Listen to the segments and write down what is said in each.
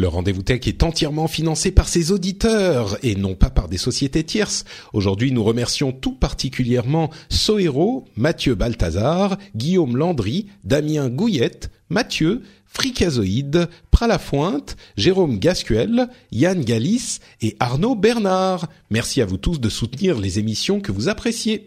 Le rendez-vous tech est entièrement financé par ses auditeurs et non pas par des sociétés tierces. Aujourd'hui, nous remercions tout particulièrement Sohero, Mathieu Balthazar, Guillaume Landry, Damien Gouillette, Mathieu, Fricazoïde, Pralafointe, Jérôme Gascuel, Yann Galis et Arnaud Bernard. Merci à vous tous de soutenir les émissions que vous appréciez.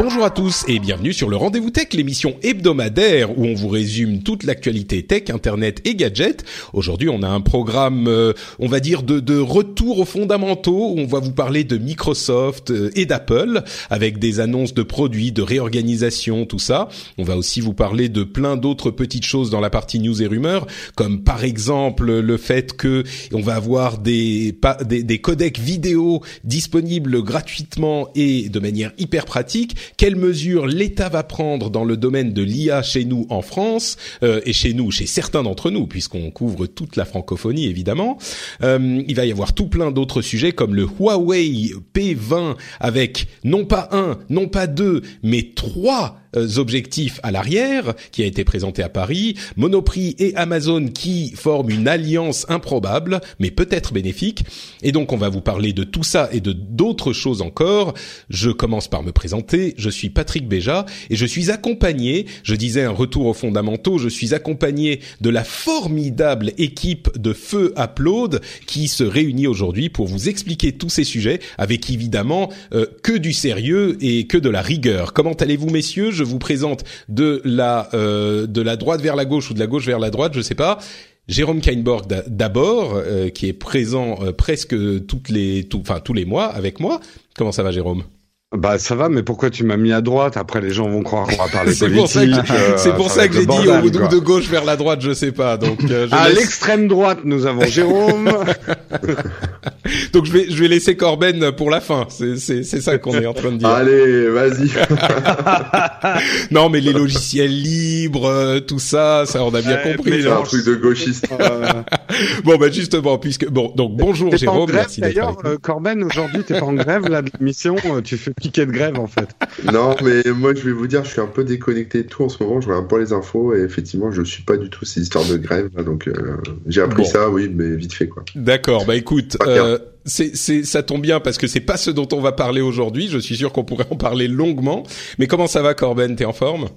Bonjour à tous et bienvenue sur le Rendez-vous Tech, l'émission hebdomadaire où on vous résume toute l'actualité tech, internet et gadgets. Aujourd'hui, on a un programme, euh, on va dire, de, de, retour aux fondamentaux où on va vous parler de Microsoft euh, et d'Apple avec des annonces de produits, de réorganisation, tout ça. On va aussi vous parler de plein d'autres petites choses dans la partie news et rumeurs, comme par exemple le fait que on va avoir des, des, des codecs vidéo disponibles gratuitement et de manière hyper pratique quelles mesures l'État va prendre dans le domaine de l'IA chez nous en France euh, et chez nous, chez certains d'entre nous, puisqu'on couvre toute la francophonie évidemment. Euh, il va y avoir tout plein d'autres sujets comme le Huawei P20 avec non pas un, non pas deux, mais trois objectifs à l'arrière, qui a été présenté à Paris, Monoprix et Amazon qui forment une alliance improbable, mais peut-être bénéfique. Et donc on va vous parler de tout ça et de d'autres choses encore. Je commence par me présenter. Je suis Patrick Béja et je suis accompagné, je disais un retour aux fondamentaux, je suis accompagné de la formidable équipe de Feu Upload qui se réunit aujourd'hui pour vous expliquer tous ces sujets avec évidemment euh, que du sérieux et que de la rigueur. Comment allez-vous messieurs? Vous présente de la euh, de la droite vers la gauche ou de la gauche vers la droite, je sais pas. Jérôme Kainborg d'abord, euh, qui est présent euh, presque les, enfin tous les mois avec moi. Comment ça va, Jérôme? Bah ça va, mais pourquoi tu m'as mis à droite? Après les gens vont croire qu'on va parler c'est politique. c'est pour ça que j'ai dit au, de gauche vers la droite, je sais pas. Donc euh, je à laisse... l'extrême droite, nous avons Jérôme. donc je vais je vais laisser Corben pour la fin. C'est c'est c'est ça qu'on est en train de dire. Allez, vas-y. non, mais les logiciels libres, euh, tout ça, ça on a bien ouais, compris. C'est un truc de gauchiste. bon bah justement, puisque bon donc bonjour Jérôme, grève, merci d'être D'ailleurs, euh, Corben, aujourd'hui t'es pas en grève là de l'émission, tu fais piquet de grève en fait. Non, mais moi je vais vous dire, je suis un peu déconnecté de tout en ce moment. Je regarde pas les infos et effectivement, je suis pas du tout ces histoires de grève. Donc euh, j'ai appris Bon. ça, oui, mais vite fait quoi. D'accord, bah écoute, euh, c'est, c'est, ça tombe bien parce que c'est pas ce dont on va parler aujourd'hui. Je suis sûr qu'on pourrait en parler longuement. Mais comment ça va, Corben? T'es en forme?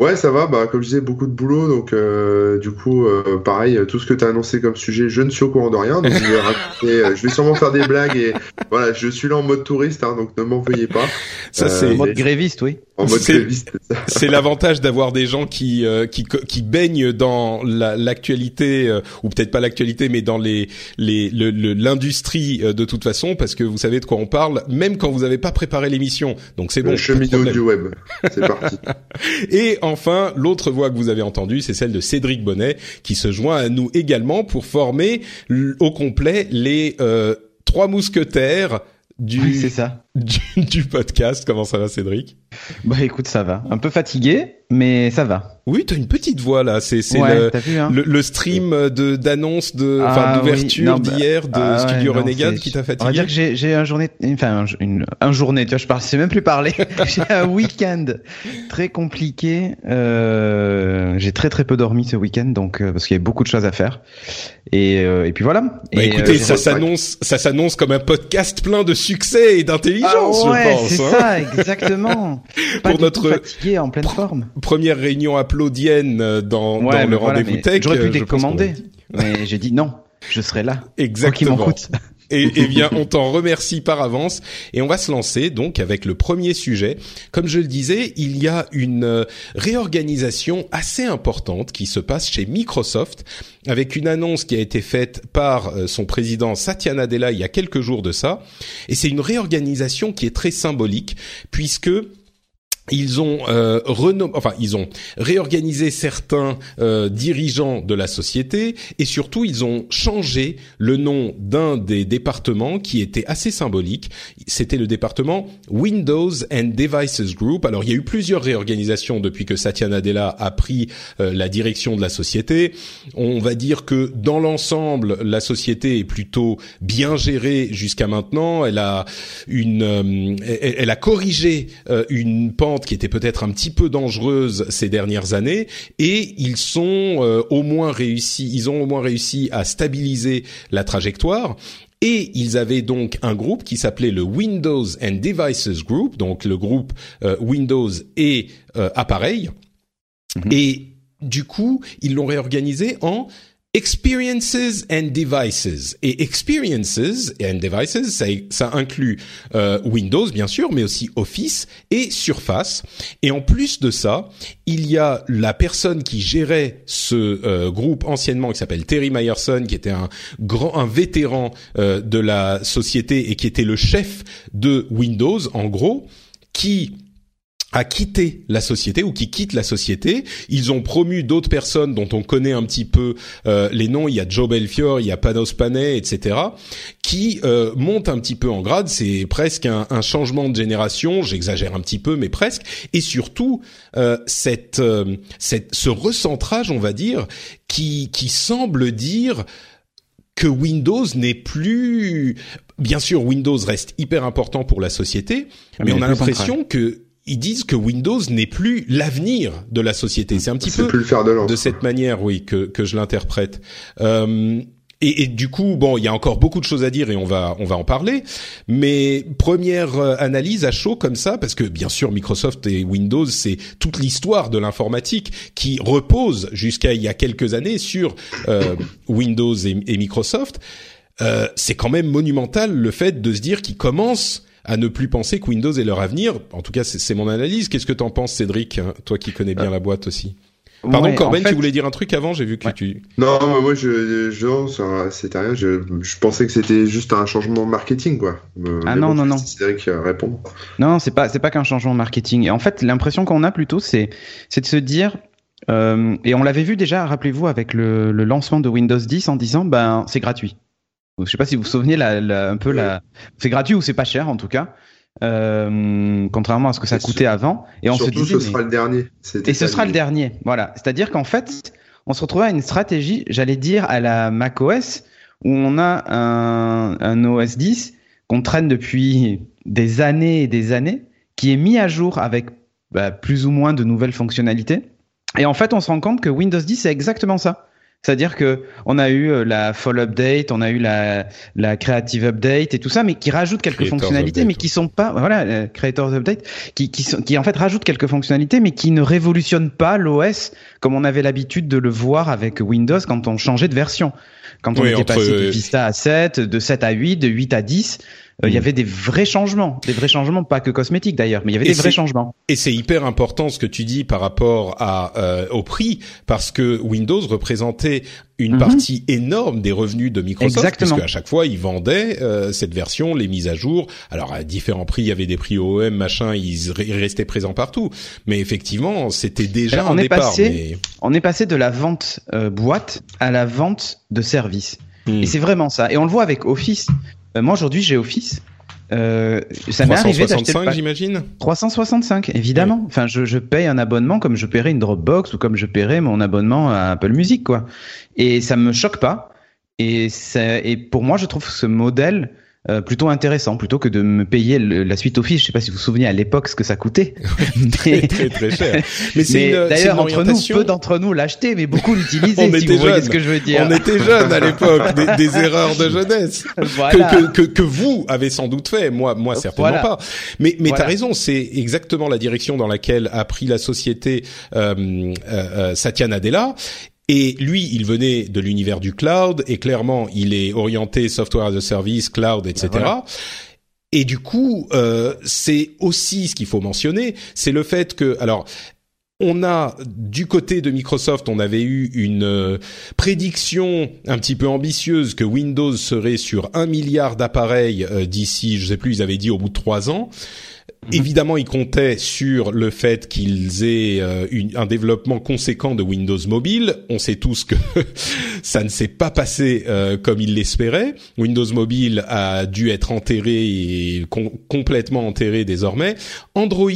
Ouais, ça va. Bah, comme je disais, beaucoup de boulot. Donc, euh, du coup, euh, pareil, tout ce que tu as annoncé comme sujet, je ne suis au courant de rien. Donc, je vais, raconter, euh, je vais sûrement faire des blagues. Et voilà, je suis là en mode touriste, hein, donc ne m'en veuillez pas. Ça, Euh, c'est, mais- Mode gréviste, oui. En mode c'est- gréviste, c'est ça. c'est l'avantage d'avoir des gens qui, euh, qui, qui baignent dans la- l'actualité, euh, ou peut-être pas l'actualité, mais dans les, les, le- le- l'industrie euh, de toute façon, parce que vous savez de quoi on parle, même quand vous n'avez pas préparé l'émission. Donc c'est bon. Le cheminot du web. C'est parti. Et enfin, l'autre voix que vous avez entendue, c'est celle de Cédric Bonnet, qui se joint à nous également pour former au complet les euh, trois mousquetaires du, Oui, c'est ça. Du, du podcast. Comment ça va, Cédric? Bah écoute, ça va. Un peu fatigué, mais ça va. Oui, t'as une petite voix là. C'est ouais, le, hein le, le stream de d'annonce de, Ah, enfin d'ouverture bah, d'hier de ah, Studio Renegade qui t'a On va fatigué. dire que j'ai un journée, enfin un, une, un journée. Tu vois, je parle, je sais même plus parler. j'ai un week-end très compliqué. Euh, j'ai très très peu dormi ce week-end, donc euh, parce qu'il y avait beaucoup de choses à faire. Et, euh, et puis voilà. Bah, et, écoutez, ça s'annonce, ça s'annonce comme un podcast plein de succès et Ah d'intelligence, ouais, je pense. c'est hein. ça, exactement. Pas Pour notre- fatigué, en pleine forme. Première réunion applaudienne euh, dans, Ouais, dans mais le voilà, rendez-vous tech. J'aurais euh, pu qu'on décommander, mais j'ai dit non. je serai là. Exactement. Quoi qu'il m'en coûte. Et, eh bien, on t'en remercie par avance. Et on va se lancer donc avec le premier sujet. Comme je le disais, il y a une euh, réorganisation assez importante qui se passe chez Microsoft avec une annonce qui a été faite par euh, son président Satya Nadella il y a quelques jours de ça. Et c'est une réorganisation qui est très symbolique puisque ils ont euh, enfin ils ont réorganisé certains euh, dirigeants de la société et surtout ils ont changé le nom d'un des départements qui était assez symbolique. C'était le département Windows and Devices Group. Alors il y a eu plusieurs réorganisations depuis que Satya Nadella a pris euh, la direction de la société. On va dire que dans l'ensemble la société est plutôt bien gérée jusqu'à maintenant. Elle a une, euh, elle, a corrigé une pente qui était peut-être un petit peu dangereuse ces dernières années et ils sont euh, au moins réussi, ils ont au moins réussi à stabiliser la trajectoire. Et ils avaient donc un groupe qui s'appelait le Windows and Devices Group, donc le groupe euh, Windows et euh, appareils. Mhm. Et du coup, ils l'ont réorganisé en Experiences and Devices. Et Experiences and Devices, ça, ça inclut euh, Windows bien sûr, mais aussi Office et Surface. Et en plus de ça, il y a la personne qui gérait ce euh, groupe anciennement, qui s'appelle Terry Myerson, qui était un grand, un vétéran euh, de la société et qui était le chef de Windows, en gros, qui a quitté la société ou qui quitte la société. Ils ont promu d'autres personnes dont on connaît un petit peu euh, les noms. Il y a Joe Belfior, il y a Panos Panay, etc. qui euh, montent un petit peu en grade. C'est presque un, un, changement de génération. J'exagère un petit peu, mais presque. Et surtout euh, cette, euh, cette, ce recentrage, on va dire, qui, qui semble dire que Windows n'est plus bien sûr Windows reste hyper important pour la société, mais, mais on a l'impression que ils disent que Windows n'est plus l'avenir de la société. C'est un petit peu plus de, de, cette manière, oui, que, que je l'interprète. Euh, et, et, du coup, bon, il y a encore beaucoup de choses à dire et on va on va en parler. Mais première euh, analyse à chaud comme ça, parce que bien sûr Microsoft et Windows, c'est toute l'histoire de l'informatique qui repose jusqu'à il y a quelques années sur euh, Windows et, et Microsoft. Euh, c'est quand même monumental le fait de se dire qu'ils commencent à ne plus penser que Windows est leur avenir. En tout cas, c'est mon analyse. Qu'est-ce que t'en penses, Cédric, hein, toi qui connais bien euh, la boîte aussi? Pardon, ouais, Corben, fait... tu voulais dire un truc avant? J'ai vu que ouais. tu. Non, moi, je, je c'était rien. Je, je, pensais que c'était juste un changement de marketing, quoi. ah non, bon, non, non. Cédric répond. Non, c'est pas, c'est pas qu'un changement de marketing. Et en fait, l'impression qu'on a plutôt, c'est, c'est de se dire. Euh, et on l'avait vu déjà, rappelez-vous, avec le, le lancement de Windows 10 en disant, ben, c'est gratuit. Je sais pas si vous vous souvenez la, la, un peu la. C'est gratuit ou c'est pas cher en tout cas. Euh, contrairement à ce que ça coûtait avant. Et on Surtout, se disait, ce mais... sera le dernier. Et ce sera le dernier. Voilà. C'est-à-dire qu'en fait, on se retrouvait à une stratégie, j'allais dire, à la macOS, où on a un, un OS 10 qu'on traîne depuis des années et des années, qui est mis à jour avec bah, plus ou moins de nouvelles fonctionnalités. Et en fait, on se rend compte que Windows 10, c'est exactement ça. C'est-à-dire que on a eu euh, la Fall Update, on a eu la, la Creative Update et tout ça, mais qui rajoute quelques Creators fonctionnalités, update. mais qui sont pas, voilà, euh, Creators Update, qui, qui, sont, qui en fait rajoutent quelques fonctionnalités, mais qui ne révolutionnent pas l'OS comme on avait l'habitude de le voir avec Windows quand on changeait de version. Quand on oui, était passé de Vista à 7, de 7 à 8, de 8 à 10, il euh, y avait des vrais changements, des vrais changements, pas que cosmétiques d'ailleurs, mais il y avait et des vrais changements. Et c'est hyper important ce que tu dis par rapport à euh, au prix, parce que Windows représentait une mm -hmm. partie énorme des revenus de Microsoft, Exactement. puisque à chaque fois ils vendaient euh, cette version, les mises à jour. Alors à différents prix, il y avait des prix OEM, machin, ils, restaient présents partout. Mais effectivement, c'était déjà Alors, un on est départ. Passé, mais... On est passé de la vente euh, boîte à la vente de service. Hmm. Et c'est vraiment ça. Et on le voit avec Office. Euh, moi aujourd'hui j'ai Office. Euh, ça m'est arrivé d'acheter 365 j'imagine 365 évidemment. Enfin je, je paye un abonnement comme je paierais une Dropbox ou comme je paierais mon abonnement à Apple Music quoi. Et ça me choque pas. Et, ça, et pour moi je trouve ce modèle euh, plutôt intéressant plutôt que de me payer le, la suite Office. Je sais pas si vous vous souvenez à l'époque ce que ça coûtait. très, très très cher. Mais, mais d'ailleurs entre nous, peu d'entre nous l'achetaient, mais beaucoup l'utilisaient. si vous jeunes. voyez ce que je veux dire. On était jeunes à l'époque, des, des, erreurs de jeunesse voilà. que, que, que, que, vous avez sans doute fait. Moi, moi certainement voilà. pas. Mais, mais voilà. t'as raison, c'est exactement la direction dans laquelle a pris la société euh, euh, Satya Nadella. Et lui, il venait de l'univers du cloud et clairement, il est orienté software as a service, cloud, etc. Ben voilà. Et du coup, euh, c'est aussi ce qu'il faut mentionner, c'est le fait que, alors, on a du côté de Microsoft, on avait eu une euh, prédiction un petit peu ambitieuse que Windows serait sur un milliard d'appareils euh, d'ici, je sais plus, ils avaient dit au bout de trois ans. Évidemment, ils comptaient sur le fait qu'ils aient euh, un développement conséquent de Windows Mobile. On sait tous que ça ne s'est pas passé euh, comme ils l'espéraient. Windows Mobile a dû être enterré et com- complètement enterré désormais. Android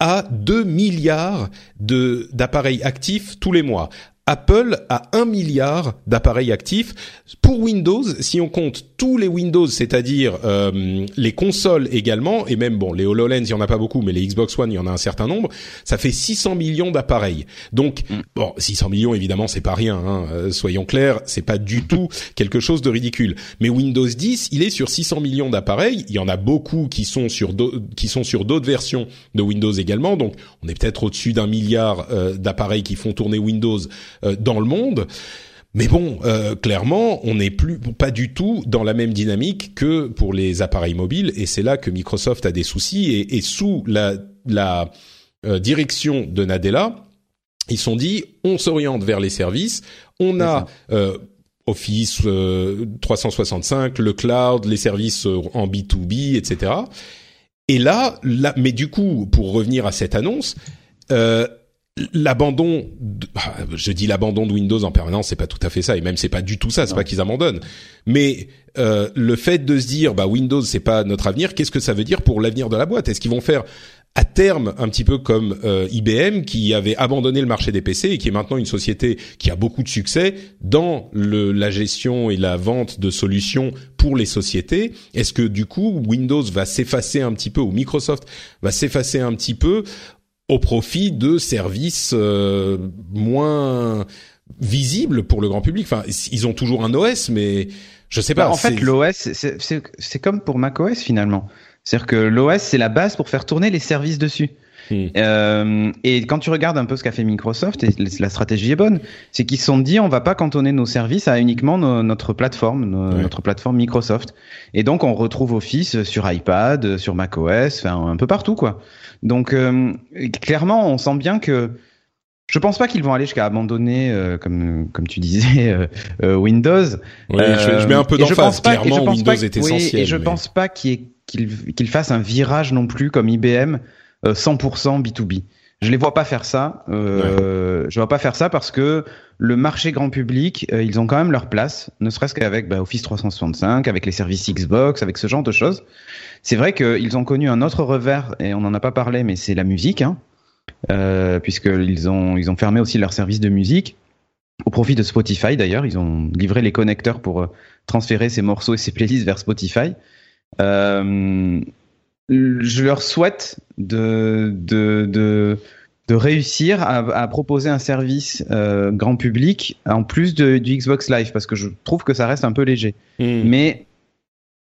a 2 milliards d'appareils actifs tous les mois. Apple a 1 milliard d'appareils actifs. Pour Windows, si on compte tous les Windows, c'est-à-dire euh, les consoles également, et même bon, les HoloLens, il y en a pas beaucoup, mais les Xbox One, il y en a un certain nombre, ça fait 600 millions d'appareils. Donc, bon, 600 millions, évidemment, c'est pas rien, hein, euh, soyons clairs, c'est pas du tout quelque chose de ridicule. Mais Windows 10, il est sur 600 millions d'appareils, il y en a beaucoup qui sont sur qui sont sur d'autres versions de Windows également, donc on est peut-être au-dessus d'un milliard euh, d'appareils qui font tourner Windows dans le monde. Mais bon, euh, clairement, on n'est plus pas du tout dans la même dynamique que pour les appareils mobiles, et c'est là que Microsoft a des soucis. Et, et sous la, la euh, direction de Nadella, ils sont dit, on s'oriente vers les services, on a euh, Office euh, 365, le cloud, les services euh, en B2B, etc. Et là, là, mais du coup, pour revenir à cette annonce, euh, l'abandon, ah, je dis l'abandon de Windows en permanence, c'est pas tout à fait ça, et même c'est pas du tout ça, c'est pas qu'ils abandonnent. Mais euh, le fait de se dire, bah Windows c'est pas notre avenir, qu'est-ce que ça veut dire pour l'avenir de la boîte? Est-ce qu'ils vont faire à terme un petit peu comme euh, IBM qui avait abandonné le marché des PC et qui est maintenant une société qui a beaucoup de succès dans le, la gestion et la vente de solutions pour les sociétés? Est-ce que du coup Windows va s'effacer un petit peu ou Microsoft va s'effacer un petit peu? Au profit de services euh, moins visibles pour le grand public Enfin, ils ont toujours un OS, mais je sais pas. Bah, en fait, l'OS, c'est- comme pour macOS finalement. C'est-à-dire que l'OS, c'est la base pour faire tourner les services dessus. Hmm. Euh, et quand tu regardes un peu ce qu'a fait Microsoft, et la stratégie est bonne, c'est qu'ils se sont dit on va pas cantonner nos services à uniquement no- notre plateforme, no- Ouais. notre plateforme Microsoft. Et donc on retrouve Office sur iPad, sur macOS, enfin un peu partout quoi. Donc euh, clairement, on sent bien que je pense pas qu'ils vont aller jusqu'à abandonner, euh, comme comme tu disais, euh, euh, Windows. Je, je mets un peu d'emphase. je Clairement, pense Windows pas- est oui, essentiel. et je mais- pense pas qu'il qu'il fasse un virage non plus comme IBM euh, 100% B2B. Je les vois pas faire ça. Euh, Je vois pas faire ça parce que le marché grand public, euh, ils ont quand même leur place, ne serait-ce qu'avec bah, Office 365, avec les services Xbox, avec ce genre de choses. C'est vrai qu'ils ont connu un autre revers et on n'en a pas parlé, mais c'est la musique, hein, euh, puisqu'ils ont ils ont fermé aussi leur service de musique au profit de Spotify d'ailleurs. Ils ont livré les connecteurs pour euh, transférer ces morceaux et ces playlists vers Spotify. Euh, je leur souhaite de, de, de, de réussir à, à proposer un service euh, grand public en plus de, du Xbox Live parce que je trouve que ça reste un peu léger. Hmm. Mais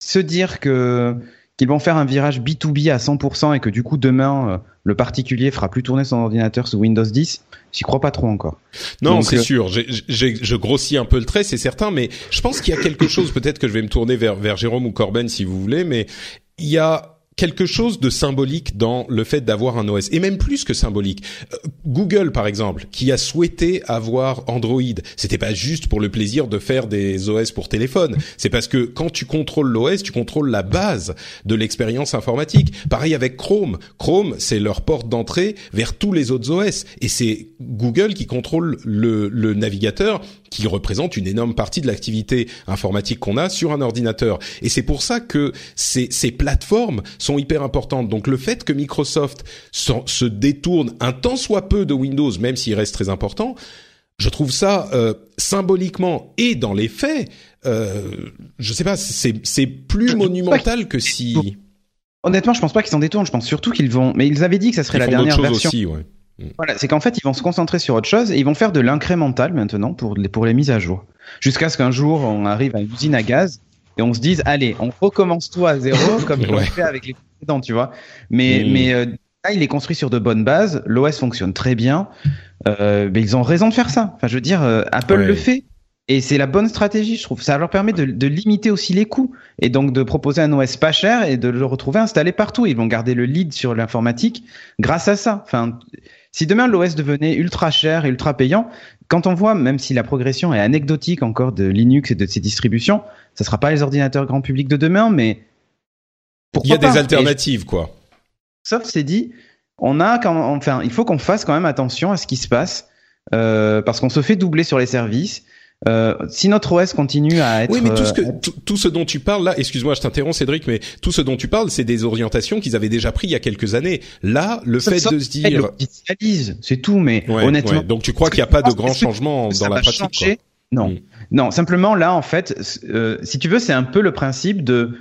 se dire que qu'ils vont faire un virage B2B à 100% et que du coup demain euh, le particulier fera plus tourner son ordinateur sous Windows 10, j'y crois pas trop encore. Non, c'est euh, sûr. Je grossis un peu le trait, c'est certain, mais je pense qu'il y a quelque chose. Peut-être que je vais me tourner vers vers Jérôme ou Corben si vous voulez, mais il y a quelque chose de symbolique dans le fait d'avoir un OS et même plus que symbolique. Euh, Google par exemple, qui a souhaité avoir Android, c'était pas juste pour le plaisir de faire des OS pour téléphone, c'est parce que quand tu contrôles l'OS, tu contrôles la base de l'expérience informatique. Pareil avec Chrome. Chrome, c'est leur porte d'entrée vers tous les autres OS et c'est Google qui contrôle le, le navigateur qui représente une énorme partie de l'activité informatique qu'on a sur un ordinateur. Et c'est pour ça que ces, ces plateformes sont hyper importantes. Donc le fait que Microsoft se détourne un tant soit peu de Windows, même s'il reste très important, je trouve ça euh, symboliquement et dans les faits, euh, je sais pas, c'est plus monumental que si Honnêtement, je pense pas qu'ils s'en détournent. Je pense surtout qu'ils vont. Mais ils avaient dit que ça serait ils la dernière version. aussi, ouais. Voilà, c'est qu'en fait, ils vont se concentrer sur autre chose et ils vont faire de l'incrémental maintenant pour les, pour les mises à jour. Jusqu'à ce qu'un jour, on arrive à une usine à gaz et on se dise, allez, on recommence tout à zéro comme Ouais. fait avec les précédents, tu vois. Mais, Mm. mais euh, Là, il est construit sur de bonnes bases. L'OS fonctionne très bien. Euh, mais ils ont raison de faire ça. Enfin, je veux dire, euh, Apple Ouais. le fait. Et c'est la bonne stratégie, je trouve. Ça leur permet de, de limiter aussi les coûts et donc de proposer un OS pas cher et de le retrouver installé partout. Ils vont garder le lead sur l'informatique grâce à ça. Enfin, si demain l'OS devenait ultra cher et ultra payant, quand on voit, même si la progression est anecdotique encore de Linux et de ses distributions, ça sera pas les ordinateurs grand public de demain, mais Il y a pas? Des alternatives, quoi. Sauf c'est dit, on a quand enfin, il faut qu'on fasse quand même attention à ce qui se passe euh, parce qu'on se fait doubler sur les services. Euh, si notre OS continue à être Oui, mais tout ce que euh, tout, tout ce dont tu parles là, excuse-moi, je t'interromps, Cédric, mais tout ce dont tu parles, c'est des orientations qu'ils avaient déjà pris il y a quelques années. Là, le ça- fait ça- de se dire, c'est tout. Mais Ouais, honnêtement, ouais. donc tu crois qu'il n'y a pas de changements ça dans la pratique, Non, Mm. non. Simplement là, en fait, euh, si tu veux, c'est un peu le principe de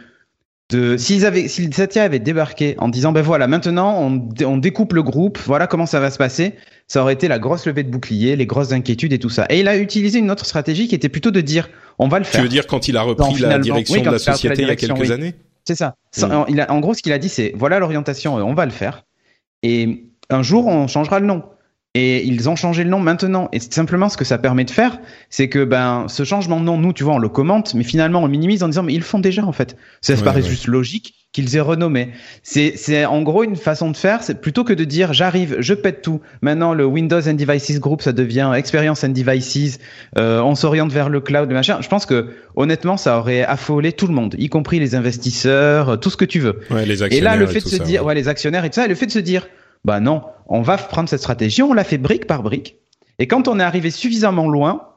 de s'ils avaient si Satya avait débarqué en disant ben voilà maintenant on, dé- on découpe le groupe voilà comment ça va se passer ça aurait été la grosse levée de bouclier les grosses inquiétudes et tout ça et il a utilisé une autre stratégie qui était plutôt de dire on va le Tu faire veux dire quand il a Non, repris la direction oui, de la société il y a quelques oui. années C'est ça. Ça, Mm. en- il a, en gros, ce qu'il a dit, c'est voilà l'orientation, on va le faire. Et un jour, on changera le nom. Et ils ont changé le nom maintenant. Et c'est simplement ce que ça permet de faire, c'est que ben ce changement de nom, nous, tu vois, on le commente, mais finalement, on minimise en disant mais ils le font déjà en fait. Ça Ouais, paraît ouais. juste logique qu'ils aient renommé. C'est c'est en gros une façon de faire, c'est plutôt que de dire j'arrive, je pète tout. Maintenant, le Windows and Devices Group, ça devient Experience and Devices. Euh, on s'oriente vers le cloud, le machin. Je pense que honnêtement, ça aurait affolé tout le monde, y compris les investisseurs, tout ce que tu veux. Ouais, les Et actionnaires là, le fait de se ça, dire, ouais. ouais, les actionnaires et tout ça, et le fait de se dire, bah non, on va prendre cette stratégie, on l'a fait brique par brique. Et quand on est arrivé suffisamment loin,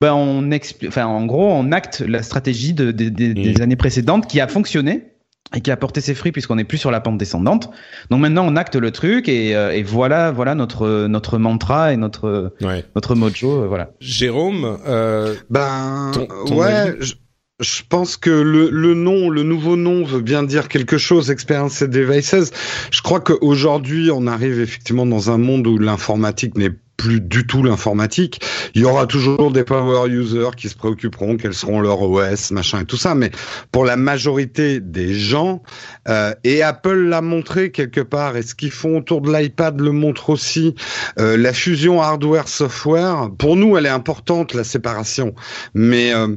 ben on enfin, en gros, on acte la stratégie de, de- de- des Mm. années précédentes qui a fonctionné et qui a porté ses fruits puisqu'on n'est plus sur la pente descendante. Donc maintenant, on acte le truc et, euh, et voilà, voilà notre notre mantra et notre Ouais. notre mojo, euh, voilà. Jérôme, euh, Ben Ton- ton ouais, avis? je, je pense que le, le nom, le nouveau nom veut bien dire quelque chose. Experience and Devices. Je crois qu'aujourd'hui, on arrive effectivement dans un monde où l'informatique n'est plus du tout l'informatique. Il y aura toujours des power users qui se préoccuperont quels seront leurs OS, machin et tout ça. Mais pour la majorité des gens, euh, et Apple l'a montré quelque part, et ce qu'ils font autour de l'iPad le montre aussi, euh, la fusion hardware-software, pour nous, elle est importante, la séparation. Mais euh,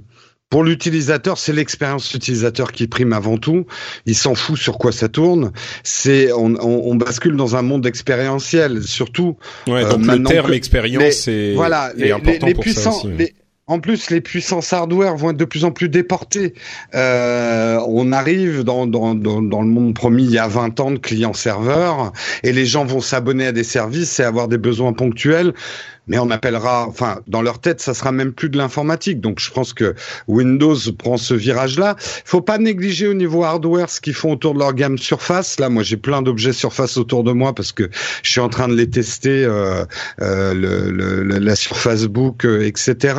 pour l'utilisateur, c'est l'expérience utilisateur qui prime avant tout. Il s'en fout sur quoi ça tourne. C'est on, on, on bascule dans un monde expérientiel, surtout ouais, Euh, donc le terme expérience est, voilà, est important pour puissants, ça aussi. les- en plus, les puissances hardware vont être de plus en plus déportées. Euh, on arrive dans, dans, dans, dans le monde promis il y a 20 ans de client-serveur, et les gens vont s'abonner à des services et avoir des besoins ponctuels. Mais on appellera, enfin, dans leur tête, ça sera même plus de l'informatique. Donc, je pense que Windows prend ce virage-là. Faut pas négliger au niveau hardware ce qu'ils font autour de leur gamme Surface. Là, moi, j'ai plein d'objets Surface autour de moi parce que je suis en train de les tester, euh, euh, le, le- la Surface Book, euh, etc.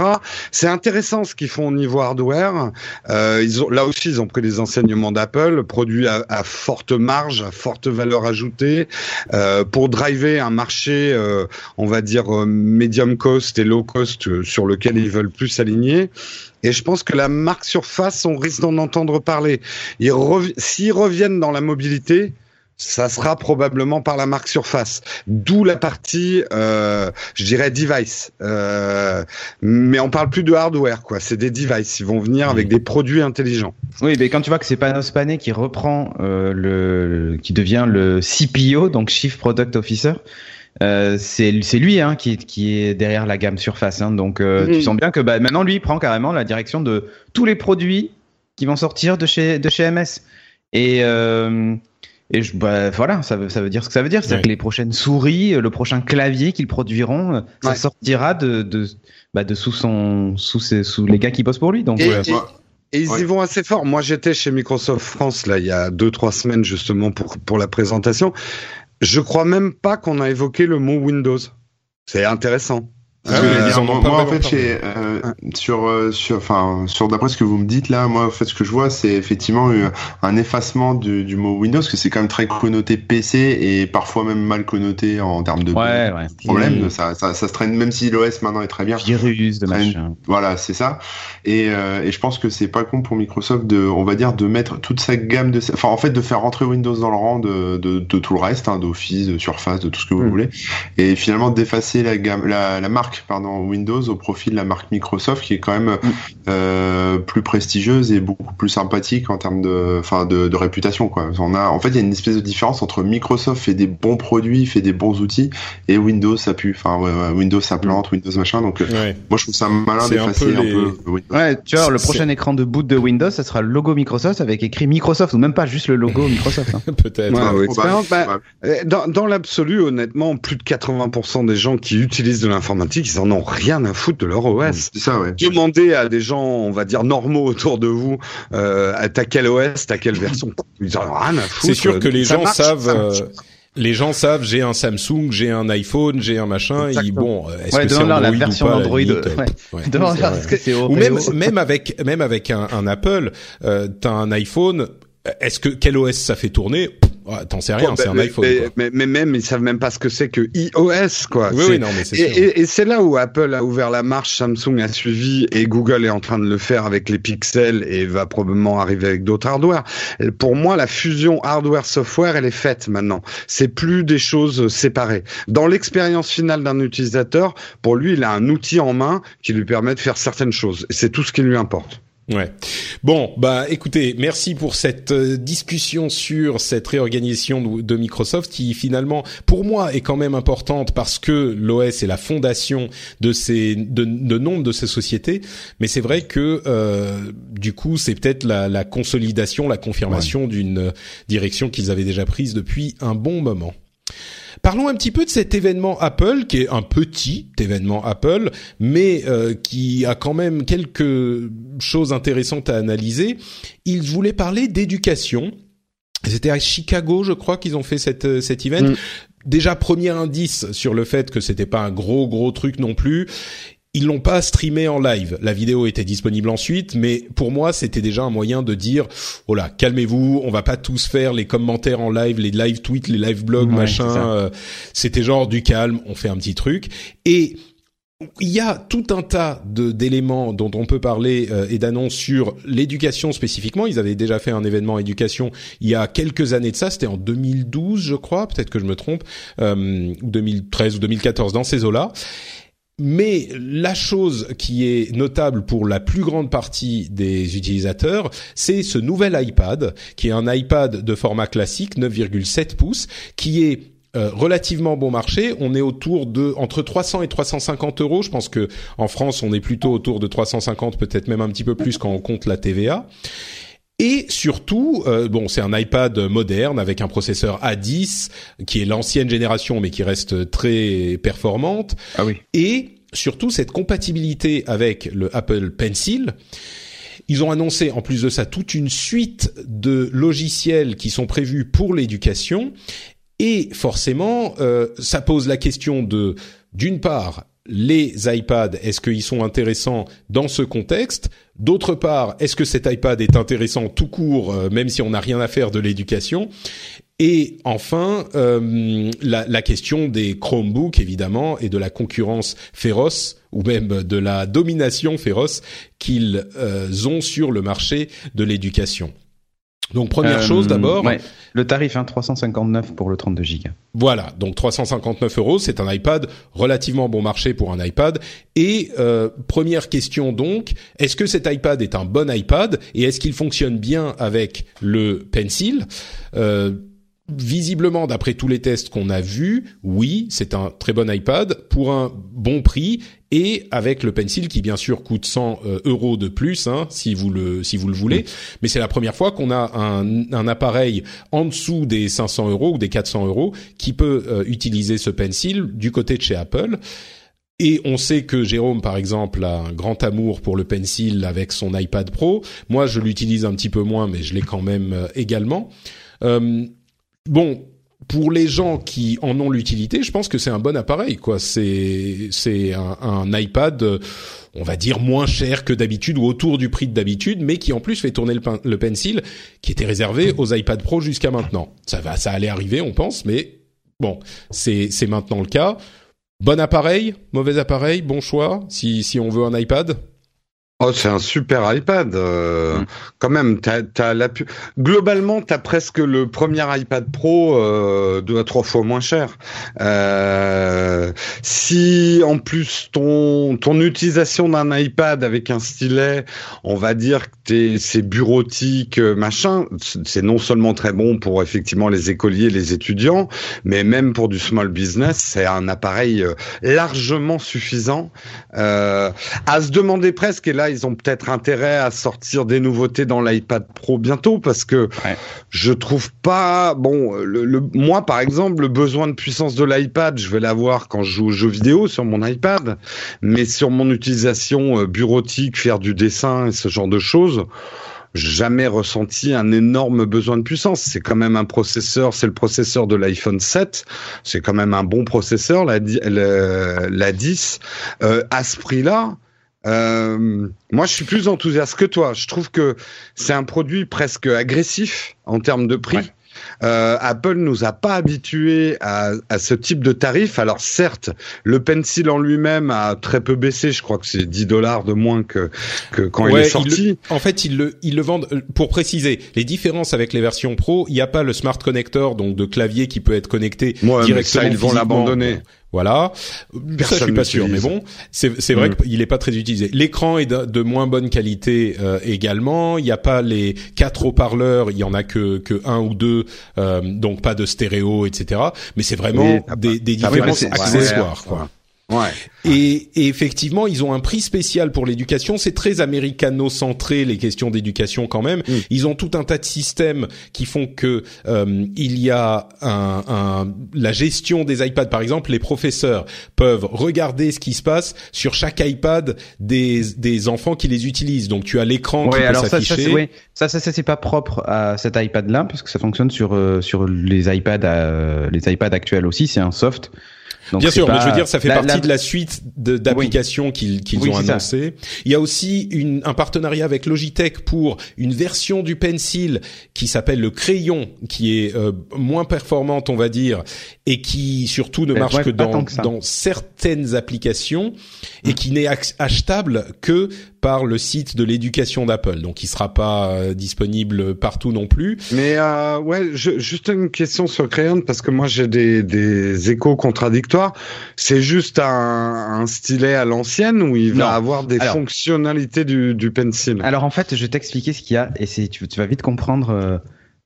C'est intéressant ce qu'ils font au niveau hardware. Euh, ils ont, là aussi, ils ont pris des enseignements d'Apple, produits à, à forte marge, à forte valeur ajoutée, euh, pour driver un marché, euh, on va dire medium cost et low cost euh, sur lequel ils veulent plus s'aligner. Et je pense que la marque Surface, on risque d'en entendre parler. S'ils reviennent dans la mobilité, ça sera probablement par la marque Surface. D'où la partie, euh, je dirais, device. Euh, mais on parle plus de hardware, quoi. C'est des devices. Ils vont venir avec des produits intelligents. Oui, mais quand tu vois que c'est Panos Panay qui reprend euh, le, qui devient le CPO, donc Chief Product Officer, euh, c'est c'est lui hein, qui, qui est derrière la gamme Surface. Hein, donc euh, tu sens bien que bah, maintenant lui il prend carrément la direction de tous les produits qui vont sortir de chez de chez MS. Et euh, et je, bah, voilà, ça veut, ça veut dire ce que ça veut dire. C'est-à-dire Ouais. que les prochaines souris, le prochain clavier qu'ils produiront, ça Ouais. sortira de, de, bah, de sous son, sous, ses, sous les gars qui bossent pour lui. Donc, Et, et- et ils Ouais. y vont assez fort. Moi, j'étais chez Microsoft France là il y a deux trois semaines justement pour pour la présentation. Je crois même pas qu'on a évoqué le mot Windows. C'est intéressant. Ah moi, en fait, euh, sur, euh, sur, enfin, sur d'après ce que vous me dites là, moi, en fait, ce que je vois, c'est effectivement un effacement du, du mot Windows, que c'est quand même très connoté PC et parfois même mal connoté en termes de ouais, ouais. problème. Ça, ça, ça, se traîne, même si l'OS maintenant est très bien. Virus, de machin. Voilà, c'est ça. Et, euh, et je pense que c'est pas con pour Microsoft de, on va dire, de mettre toute sa gamme de, enfin, en fait, de faire rentrer Windows dans le rang de, de, de tout le reste, hein, d'Office, de Surface, de tout ce que vous mm. voulez, et finalement d'effacer la gamme, la, la marque pardon, Windows au profit de la marque Microsoft qui est quand même mm. euh, plus prestigieuse et beaucoup plus sympathique en termes de, enfin, de, de, réputation. Quoi. On a, en fait, il y a une espèce de différence entre Microsoft fait des bons produits, fait des bons outils, et Windows ça pue. Enfin, Windows ça plante, Windows machin. Donc, euh, moi je trouve ça malin d'effacer un, peu, Windows. Ouais, tu vois, le prochain écran de boot de Windows, ça sera le logo Microsoft avec écrit Microsoft ou même pas juste le logo Microsoft. Hein. Peut-être. Bah, dans, dans l'absolu, honnêtement, plus de 80% des gens qui utilisent de l'informatique, ils en ont rien à foutre de leur OS. C'est ça, ouais. Demandez à des gens, on va dire normaux autour de vous, euh, t'as quel OS, t'as quelle version. Ils en ont rien à foutre. C'est sûr que les gens savent. Euh, les gens savent, j'ai un Samsung, j'ai un iPhone, j'ai un machin. Ils, bon, est-ce que c'est Android la version ou pas, Android ouais. Ou même, même avec, même avec un, un Apple, euh, t'as un iPhone. Est-ce que quel OS ça fait tourner? T'en sais rien, c'est un iPhone. Mais, mais, mais, même, ils savent même pas ce que c'est que iOS, quoi. Oui, oui, non, mais c'est et, et, et c'est là où Apple a ouvert la marche, Samsung a suivi et Google est en train de le faire avec les pixels et va probablement arriver avec d'autres hardware. Pour moi, la fusion hardware-software, elle est faite maintenant. C'est plus des choses séparées. Dans l'expérience finale d'un utilisateur, pour lui, il a un outil en main qui lui permet de faire certaines choses. Et c'est tout ce qui lui importe. Ouais. Bon, bah écoutez, merci pour cette euh, discussion sur cette réorganisation de, Microsoft qui finalement, pour moi, est quand même importante parce que l'OS est la fondation de ces de, de nombre de ces sociétés. Mais c'est vrai que euh, du coup, c'est peut-être la, la, consolidation, la confirmation d'une direction qu'ils avaient déjà prise depuis un bon moment. Parlons un petit peu de cet événement Apple, qui est un petit événement Apple, mais euh, qui a quand même quelques choses intéressantes à analyser. Ils voulaient parler d'éducation. C'était à Chicago, je crois, qu'ils ont fait cette, euh, cet event. Mm. Déjà premier indice sur le fait que c'était pas un gros gros truc non plus ils l'ont pas streamé en live. La vidéo était disponible ensuite, mais pour moi, c'était déjà un moyen de dire, oh là, calmez-vous, on va pas tous faire les commentaires en live, les live tweets, les live blogs, machin. Euh, c'était genre du calme, on fait un petit truc. Et il y a tout un tas d'éléments dont on peut parler euh, et d'annonces sur l'éducation spécifiquement. Ils avaient déjà fait un événement éducation il y a quelques années de ça. C'était en 2012, je crois. Peut-être que je me trompe, euh, 2013 ou 2014 dans ces eaux-là. Mais la chose qui est notable pour la plus grande partie des utilisateurs, c'est ce nouvel iPad, qui est un iPad de format classique, 9,7 pouces, qui est euh, relativement bon marché. On est autour de entre 300 et 350 euros. Je pense que en France, on est plutôt autour de 350, peut-être même un petit peu plus quand on compte la TVA. Et surtout, euh, bon, c'est un iPad moderne avec un processeur A10 qui est l'ancienne génération mais qui reste très performante. Ah oui. Et surtout cette compatibilité avec le Apple Pencil. Ils ont annoncé en plus de ça toute une suite de logiciels qui sont prévus pour l'éducation et forcément euh, ça pose la question de d'une part les iPads, est-ce qu'ils sont intéressants dans ce contexte? D'autre part, est-ce que cet iPad est intéressant tout court, euh, même si on n'a rien à faire de l'éducation? Et enfin, euh, la, question des Chromebooks, évidemment, et de la concurrence féroce, ou même de la domination féroce qu'ils euh, ont sur le marché de l'éducation. Donc première euh, chose d'abord. Ouais. Le tarif, hein, 359 pour le 32 Go. Voilà, donc 359 euros, c'est un iPad relativement bon marché pour un iPad. Et euh, première question donc, est-ce que cet iPad est un bon iPad et est-ce qu'il fonctionne bien avec le Pencil? Euh, visiblement, d'après tous les tests qu'on a vus, oui, c'est un très bon iPad pour un bon prix et avec le Pencil qui bien sûr coûte 100 euh, euros de plus hein, si vous le si vous le voulez. Mais c'est la première fois qu'on a un, un, appareil en dessous des 500 euros ou des 400 euros qui peut euh, utiliser ce Pencil du côté de chez Apple. Et on sait que Jérôme, par exemple, a un grand amour pour le Pencil avec son iPad Pro. Moi, je l'utilise un petit peu moins, mais je l'ai quand même euh, également. Euh, bon, pour les gens qui en ont l'utilité, je pense que c'est un bon appareil. Quoi, c'est c'est un, iPad, on va dire moins cher que d'habitude ou autour du prix de d'habitude, mais qui en plus fait tourner le, le pencil, qui était réservé aux iPad Pro jusqu'à maintenant. Ça va, ça allait arriver, on pense, mais bon, c'est c'est maintenant le cas. Bon appareil, mauvais appareil, bon choix. Si si on veut un iPad. Oh, c'est un super iPad. Euh, mm. Quand même, t'as, t'as la pu... globalement, t'as presque le premier iPad Pro euh, deux à trois fois moins cher. Euh, si en plus ton ton utilisation d'un iPad avec un stylet, on va dire que t'es, c'est bureautique, euh, machin, c'est non seulement très bon pour effectivement les écoliers, les étudiants, mais même pour du small business, c'est un appareil largement suffisant. à se demander presque, et là ils ont peut-être intérêt à sortir des nouveautés dans l'iPad Pro bientôt parce que je trouve pas bon le, moi par exemple le besoin de puissance de l'iPad je vais l'avoir quand je joue aux jeux vidéo sur mon iPad mais sur mon utilisation euh, bureautique faire du dessin et ce genre de choses jamais ressenti un énorme besoin de puissance. C'est quand même un processeur, c'est le processeur de l'iPhone 7, c'est quand même un bon processeur, la, la, 10. Euh, à ce prix-là, euh, moi, je suis plus enthousiaste que toi. Je trouve que c'est un produit presque agressif en termes de prix. Euh, Apple nous a pas habitués à, à, ce type de tarif. Alors certes, le pencil en lui-même a très peu baissé. Je crois que c'est 10 dollars de moins que, que quand il est sorti. en fait, ils le, ils le vendent. Euh, pour préciser, les différences avec les versions Pro, il n'y a pas le smart connector, donc de clavier qui peut être connecté directement. ça, ils vont l'abandonner. Voilà. ça, je suis pas sûr, mais bon, c'est c'est vrai mm. qu'il est pas très utilisé. L'écran est de, moins bonne qualité euh, également. Il n'y a pas les quatre haut-parleurs, il y en a que que un ou deux, euh, donc pas de stéréo, etc. Mais c'est vraiment des, des différences accessoires, quoi. Ouais. Et, et, effectivement, ils ont un prix spécial pour l'éducation. C'est très américano-centré les questions d'éducation quand même. Mm. Ils ont tout un tas de systèmes qui font que euh, il y a un, un, la gestion des iPads. Par exemple, les professeurs peuvent regarder ce qui se passe sur chaque iPad des, des enfants qui les utilisent. Donc tu as l'écran qui peut s'afficher. Ça, ça, ça, c'est pas propre à cet iPad-là, puisque ça fonctionne sur euh, sur les iPads euh, les iPads actuels aussi. C'est un soft. Bien sûr, mais je veux dire, ça fait partie de la suite d'applications qu'ils ont annoncé. Il y a aussi une, un partenariat avec Logitech pour une version du Pencil qui s'appelle le Crayon, qui est euh, moins performante, on va dire, et qui surtout ne marche que dans, dans certaines applications et hum. qui n'est achetable que par le site de l'éducation d'Apple. Donc, il sera pas euh, disponible partout non plus. Mais euh, ouais, je, juste une question sur Crayon parce que moi j'ai des, des échos contradictoires. C'est juste un, un, stylet à l'ancienne ou il va avoir des fonctionnalités du, du pencil Alors en fait, je vais t'expliquer ce qu'il y a et tu, tu, vas vite comprendre. Euh,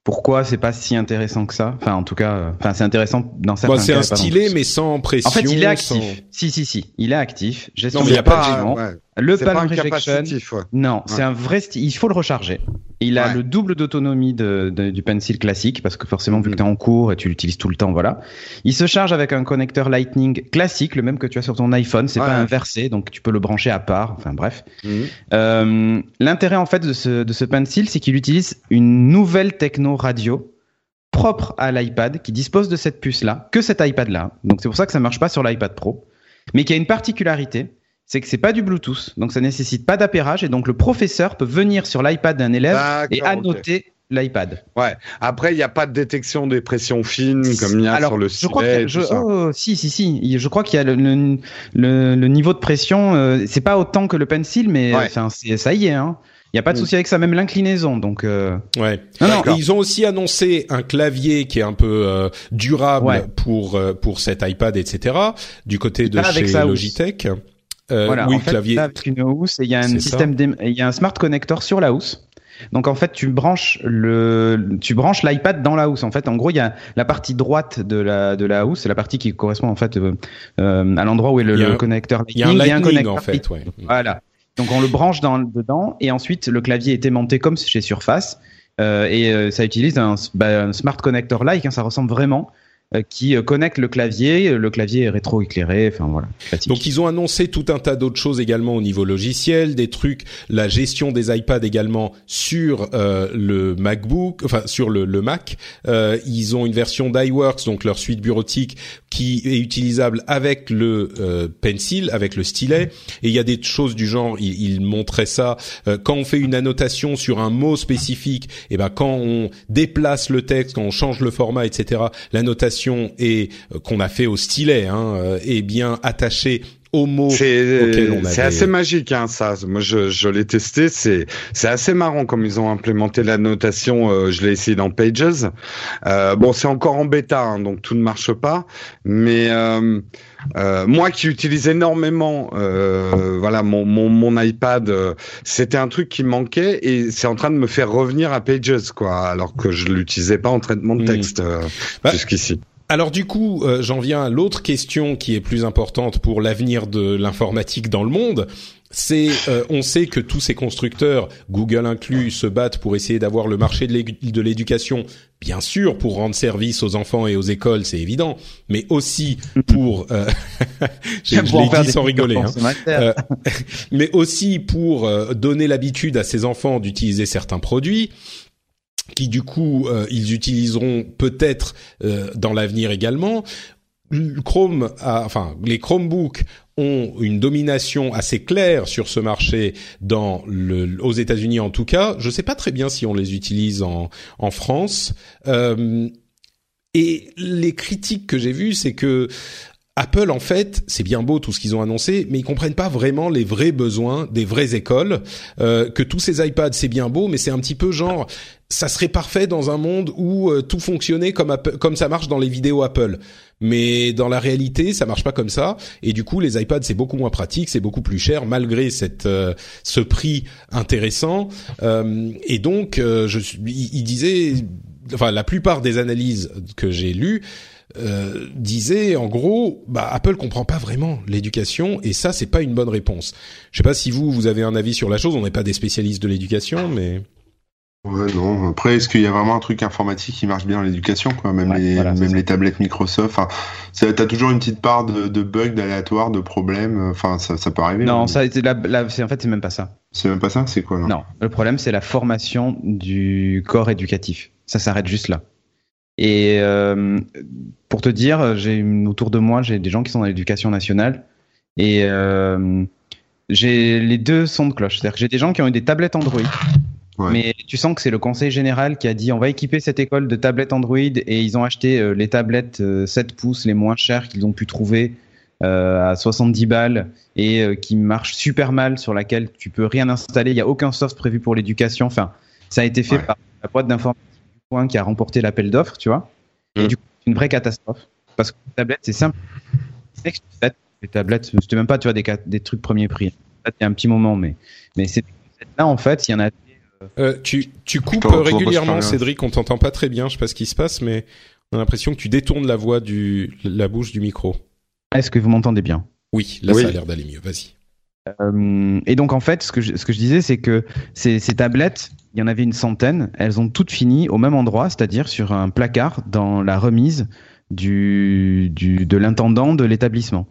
pourquoi c'est pas si intéressant que ça Enfin, en tout cas, euh, c'est intéressant dans certains bah, c'est un stylet, mais sans pression. En fait, il est actif. Si, si, si, il est actif. Gestion non, mais il y a pas. Ouais. Le palm rejection. Ouais. Non, c'est un vrai. Il faut le recharger. Il a le double d'autonomie de, de, du pencil classique parce que forcément vu que mm. tu es en cours et tu l'utilises tout le temps, voilà. Il se charge avec un connecteur Lightning classique, le même que tu as sur ton iPhone. C'est pas inversé, donc tu peux le brancher à part. Enfin bref. Mm. Euh, L'intérêt en fait de ce, de ce pencil, c'est qu'il utilise une nouvelle techno radio propre à l'iPad qui dispose de cette puce là, que cet iPad là. Donc c'est pour ça que ça marche pas sur l'iPad Pro, mais qui a une particularité c'est que c'est pas du Bluetooth, donc ça nécessite pas d'appairage et donc le professeur peut venir sur l'iPad d'un élève et annoter l'iPad. Ouais. Après, il n'y a pas de détection des pressions fines comme il y a sur le je crois que je, oh, si, si, si. Je crois qu'il y a le, le, le, niveau de pression. Euh, c'est pas autant que le pencil, mais enfin, ça y est. Hein. Il n'y a pas de mm. souci avec ça, même l'inclinaison. Donc, euh... ouais. Non, non, ils ont aussi annoncé un clavier qui est un peu euh, durable pour euh, pour cet iPad, etc. Du côté de chez Logitech. Euh, voilà, oui, en fait, clavier. avec une housse, il y a un système, il y a un smart connector sur la housse. Donc en fait, tu branches le, tu branches l'iPad dans la housse. En fait, en gros, il y a la partie droite de la de la housse, c'est la partie qui correspond en fait euh, euh à l'endroit où est le, connecteur Il y a un lightning, en fait, ouais. Voilà. Donc on le branche dans dedans et ensuite le clavier est aimanté comme chez Surface euh, et ça utilise un, bah, un smart connector like. Hein, ça ressemble vraiment qui euh, connecte le clavier. Le clavier est rétro-éclairé. Enfin voilà. Donc ils ont annoncé tout un tas d'autres choses également au niveau logiciel, des trucs, la gestion des iPads également sur euh, le MacBook, enfin sur le, le Mac. Euh, ils ont une version d'iWorks, donc leur suite bureautique, qui est utilisable avec le euh, pencil, avec le stylet. Et il y a des choses du genre, ils il montraient ça quand on fait une annotation sur un mot spécifique. Et eh ben quand on déplace le texte, quand on change le format, etc. L'annotation et euh, qu'on a fait au stylet hein, euh, est bien mot C'est assez magique, hein, ça. Moi, je, je l'ai testé. C'est c'est assez marrant comme ils ont implémenté la notation. Euh, je l'ai essayé dans Pages. Euh, bon, c'est encore en bêta, hein, donc tout ne marche pas. Mais euh, euh, moi qui utilise énormément, euh, voilà, mon, mon, mon iPad, euh, c'était un truc qui manquait et c'est en train de me faire revenir à Pages, quoi, alors que je l'utilisais pas en traitement de hmm. texte bah, jusqu'ici. Alors du coup, j'en viens à l'autre question qui est plus importante pour l'avenir de l'informatique dans le monde. C'est euh, on sait que tous ces constructeurs, Google inclus, se battent pour essayer d'avoir le marché de l'éducation, bien sûr pour rendre service aux enfants et aux écoles, c'est évident, mais aussi pour euh, je, l'ai dit sans rigoler, hein. euh, mais aussi pour euh, donner l'habitude à ces enfants d'utiliser certains produits qui du coup ils utiliseront peut-être dans l'avenir également. Chrome, enfin les Chromebooks ont une domination assez claire sur ce marché dans le, aux États-Unis en tout cas. Je ne sais pas très bien si on les utilise en, en France. Euh, et les critiques que j'ai vues, c'est que Apple, en fait, c'est bien beau tout ce qu'ils ont annoncé, mais ils comprennent pas vraiment les vrais besoins des vraies écoles. Euh, que tous ces iPads, c'est bien beau, mais c'est un petit peu genre, ça serait parfait dans un monde où euh, tout fonctionnait comme comme ça marche dans les vidéos Apple. Mais dans la réalité, ça marche pas comme ça. Et du coup, les iPads, c'est beaucoup moins pratique, c'est beaucoup plus cher, malgré cette euh, ce prix intéressant. et donc, je, il, il disait, enfin, la plupart des analyses que j'ai lues euh, disait en gros, bah, Apple comprend pas vraiment l'éducation et ça c'est pas une bonne réponse. Je sais pas si vous vous avez un avis sur la chose. On n'est pas des spécialistes de l'éducation, mais Ouais, non. Après, est-ce qu'il y a vraiment un truc informatique qui marche bien dans l'éducation, quoi? Même les, même les tablettes Microsoft. Enfin, t'as toujours une petite part de, de bugs, d'aléatoires, de problèmes. Enfin, ça, ça peut arriver. Non, hein. ça, la, la, c'est en fait, c'est même pas ça. C'est même pas ça? C'est quoi là Non, le problème, c'est la formation du corps éducatif. Ça s'arrête juste là. Et euh, pour te dire, j'ai autour de moi, j'ai des gens qui sont dans l'éducation nationale et euh, j'ai les deux sons de cloche. C'est-à-dire que j'ai des gens qui ont eu des tablettes Android. Mais tu sens que c'est le conseil général qui a dit on va équiper cette école de tablettes Android et ils ont acheté euh, les tablettes 7 pouces les moins chères qu'ils ont pu trouver à 70 balles et qui marchent super mal sur laquelle tu peux rien installer. Il n'y a aucun soft prévu pour l'éducation. Enfin, ça a été fait par la boîte qui a remporté l'appel d'offres, tu vois. Et mm. du coup, c'est une vraie catastrophe. Parce que les tablettes, c'est simple. Les tablettes, c'était même pas, tu vois, des, des trucs premier prix. Il y a un petit moment, mais, mais c'est là, en fait, il y en a. Euh, tu, tu coupes régulièrement, Cédric, on t'entend pas très bien, je sais pas ce qui se passe, mais on a l'impression que tu détournes la voix du, la bouche du micro. Est-ce que vous m'entendez bien? Oui, là ça a l'air d'aller mieux, vas-y. Euh, et donc en fait, ce que je, ce que je disais, c'est que ces, ces tablettes, il y en avait une centaine, elles ont toutes fini au même endroit, c'est-à-dire sur un placard dans la remise du, du de l'intendant de l'établissement.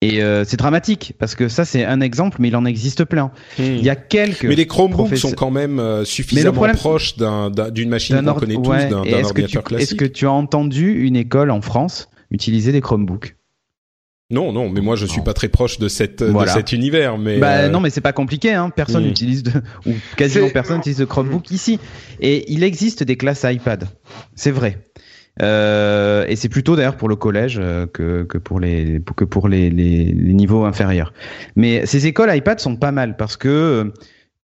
Et euh, c'est dramatique parce que ça c'est un exemple, mais il en existe plein. Hmm. Il y a quelques. Mais les Chromebooks sont quand même euh, suffisamment proches d'une machine qu'on connaît tous, d'un ordinateur classique. Est-ce que tu as entendu une école en France utiliser des Chromebooks? Non, non, mais moi je suis pas très proche de cette de cet univers, mais bah, euh, non, mais c'est pas compliqué, hein. Personne n'utilise de ou quasiment personne n'utilise de Chromebook ici. Et il existe des classes iPad, c'est vrai. Euh, et c'est plutôt d'ailleurs pour le collège euh, que, que pour les que pour les, les, les, niveaux inférieurs. Mais ces écoles iPad sont pas mal parce que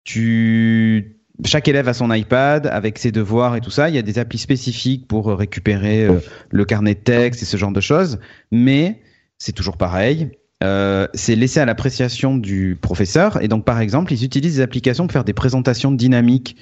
tu chaque élève a son iPad avec ses devoirs et tout ça. Il y a des applis spécifiques pour récupérer le carnet de texte et ce genre de choses. Mais c'est toujours pareil. Euh, c'est laissé à l'appréciation du professeur. Et donc, par exemple, ils utilisent des applications pour faire des présentations dynamiques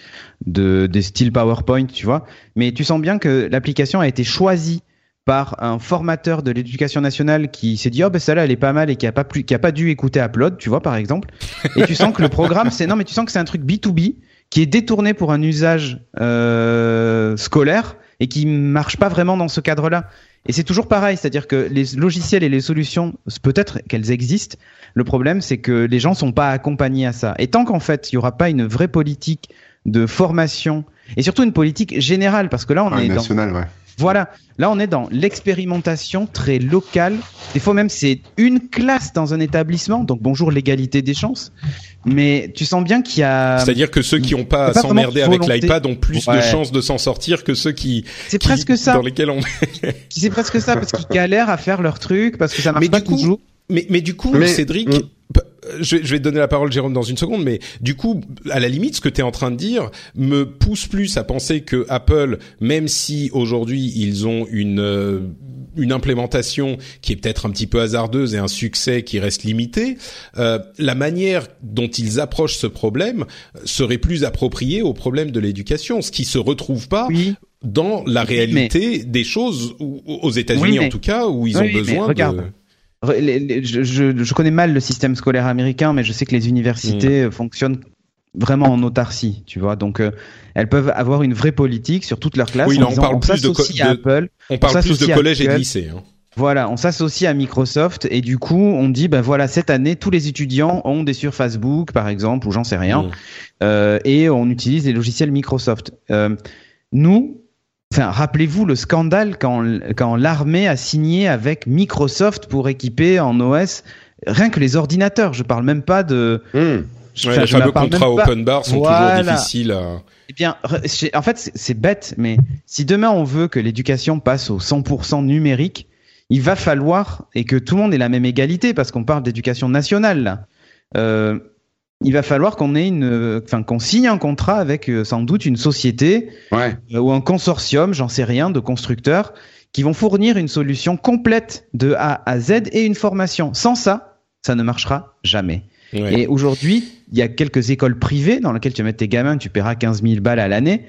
de, des styles PowerPoint, tu vois. Mais tu sens bien que l'application a été choisie par un formateur de l'éducation nationale qui s'est dit oh ben celle-là elle est pas mal et qui a pas plus qui a pas dû écouter Upload tu vois par exemple et tu sens que le programme c'est non mais tu sens que c'est un truc B2B qui est détourné pour un usage euh, scolaire et qui marche pas vraiment dans ce cadre-là Et c'est toujours pareil, c'est-à-dire que les logiciels et les solutions, peut-être qu'elles existent. Le problème, c'est que les gens sont pas accompagnés à ça. Et tant qu'en fait, il y aura pas une vraie politique de formation et surtout une politique générale, parce que là, on Ouais, est dans national, ouais. voilà, là on est dans l'expérimentation très locale. Des fois même c'est une classe dans un établissement, donc bonjour l'égalité des chances. Mais tu sens bien qu'il y a. C'est-à-dire que ceux qui n'ont pas à s'emmerder avec l'iPad ont plus de chances de s'en sortir que ceux qui, C'est presque ça. dans lesquels on. C'est presque ça parce qu'ils galèrent à faire leur truc parce que ça marche Mais pas du coup, toujours. Mais, mais du coup, Mais- Cédric, Mm. Je, vais- je vais te donner la parole, Jérôme, dans une seconde, mais du coup, à la limite, ce que tu es en train de dire me pousse plus à penser que Apple, même si aujourd'hui ils ont une euh, une implémentation qui est peut-être un petit peu hasardeuse et un succès qui reste limité, euh, la manière dont ils approchent ce problème serait plus appropriée au problème de l'éducation, ce qui se retrouve pas Oui. dans la réalité des choses aux États-Unis Oui, mais- en tout cas où ils Oui, ont mais besoin regarde. de les- les- je, connais mal le système scolaire américain, mais je sais que les universités euh, fonctionnent vraiment en autarcie, tu vois. Donc, euh, elles peuvent avoir une vraie politique sur toute leur classe. Oui, en là, on disant, parle plus de à de- Apple. On parle plus de collège et de lycée. Hein. Voilà, on s'associe à Microsoft et du coup, on dit, ben voilà, cette année, tous les étudiants ont des sur Facebook, par exemple, ou j'en sais rien, Mm. euh, et on utilise les logiciels Microsoft. Euh, nous, enfin, rappelez-vous le scandale quand, quand l'armée a signé avec Microsoft pour équiper en OS rien que les ordinateurs. Je parle même pas de. Ouais, enfin, les fameux contrats open bar sont Voilà. toujours difficiles à... Eh bien, en fait, c'est- c'est bête, mais si demain on veut que l'éducation passe au 100% numérique, il va falloir et que tout le monde ait la même égalité, parce qu'on parle d'éducation nationale. Là. Euh, il va falloir qu'on ait une, enfin qu'on signe un contrat avec euh, sans doute une société Ouais. euh, ou un consortium, j'en sais rien, de constructeurs qui vont fournir une solution complète de A à Z et une formation. Sans ça, ça ne marchera jamais. Ouais. Et aujourd'hui, il y a quelques écoles privées dans lesquelles tu vas mettre tes gamins, tu paieras 15 000 balles à l'année,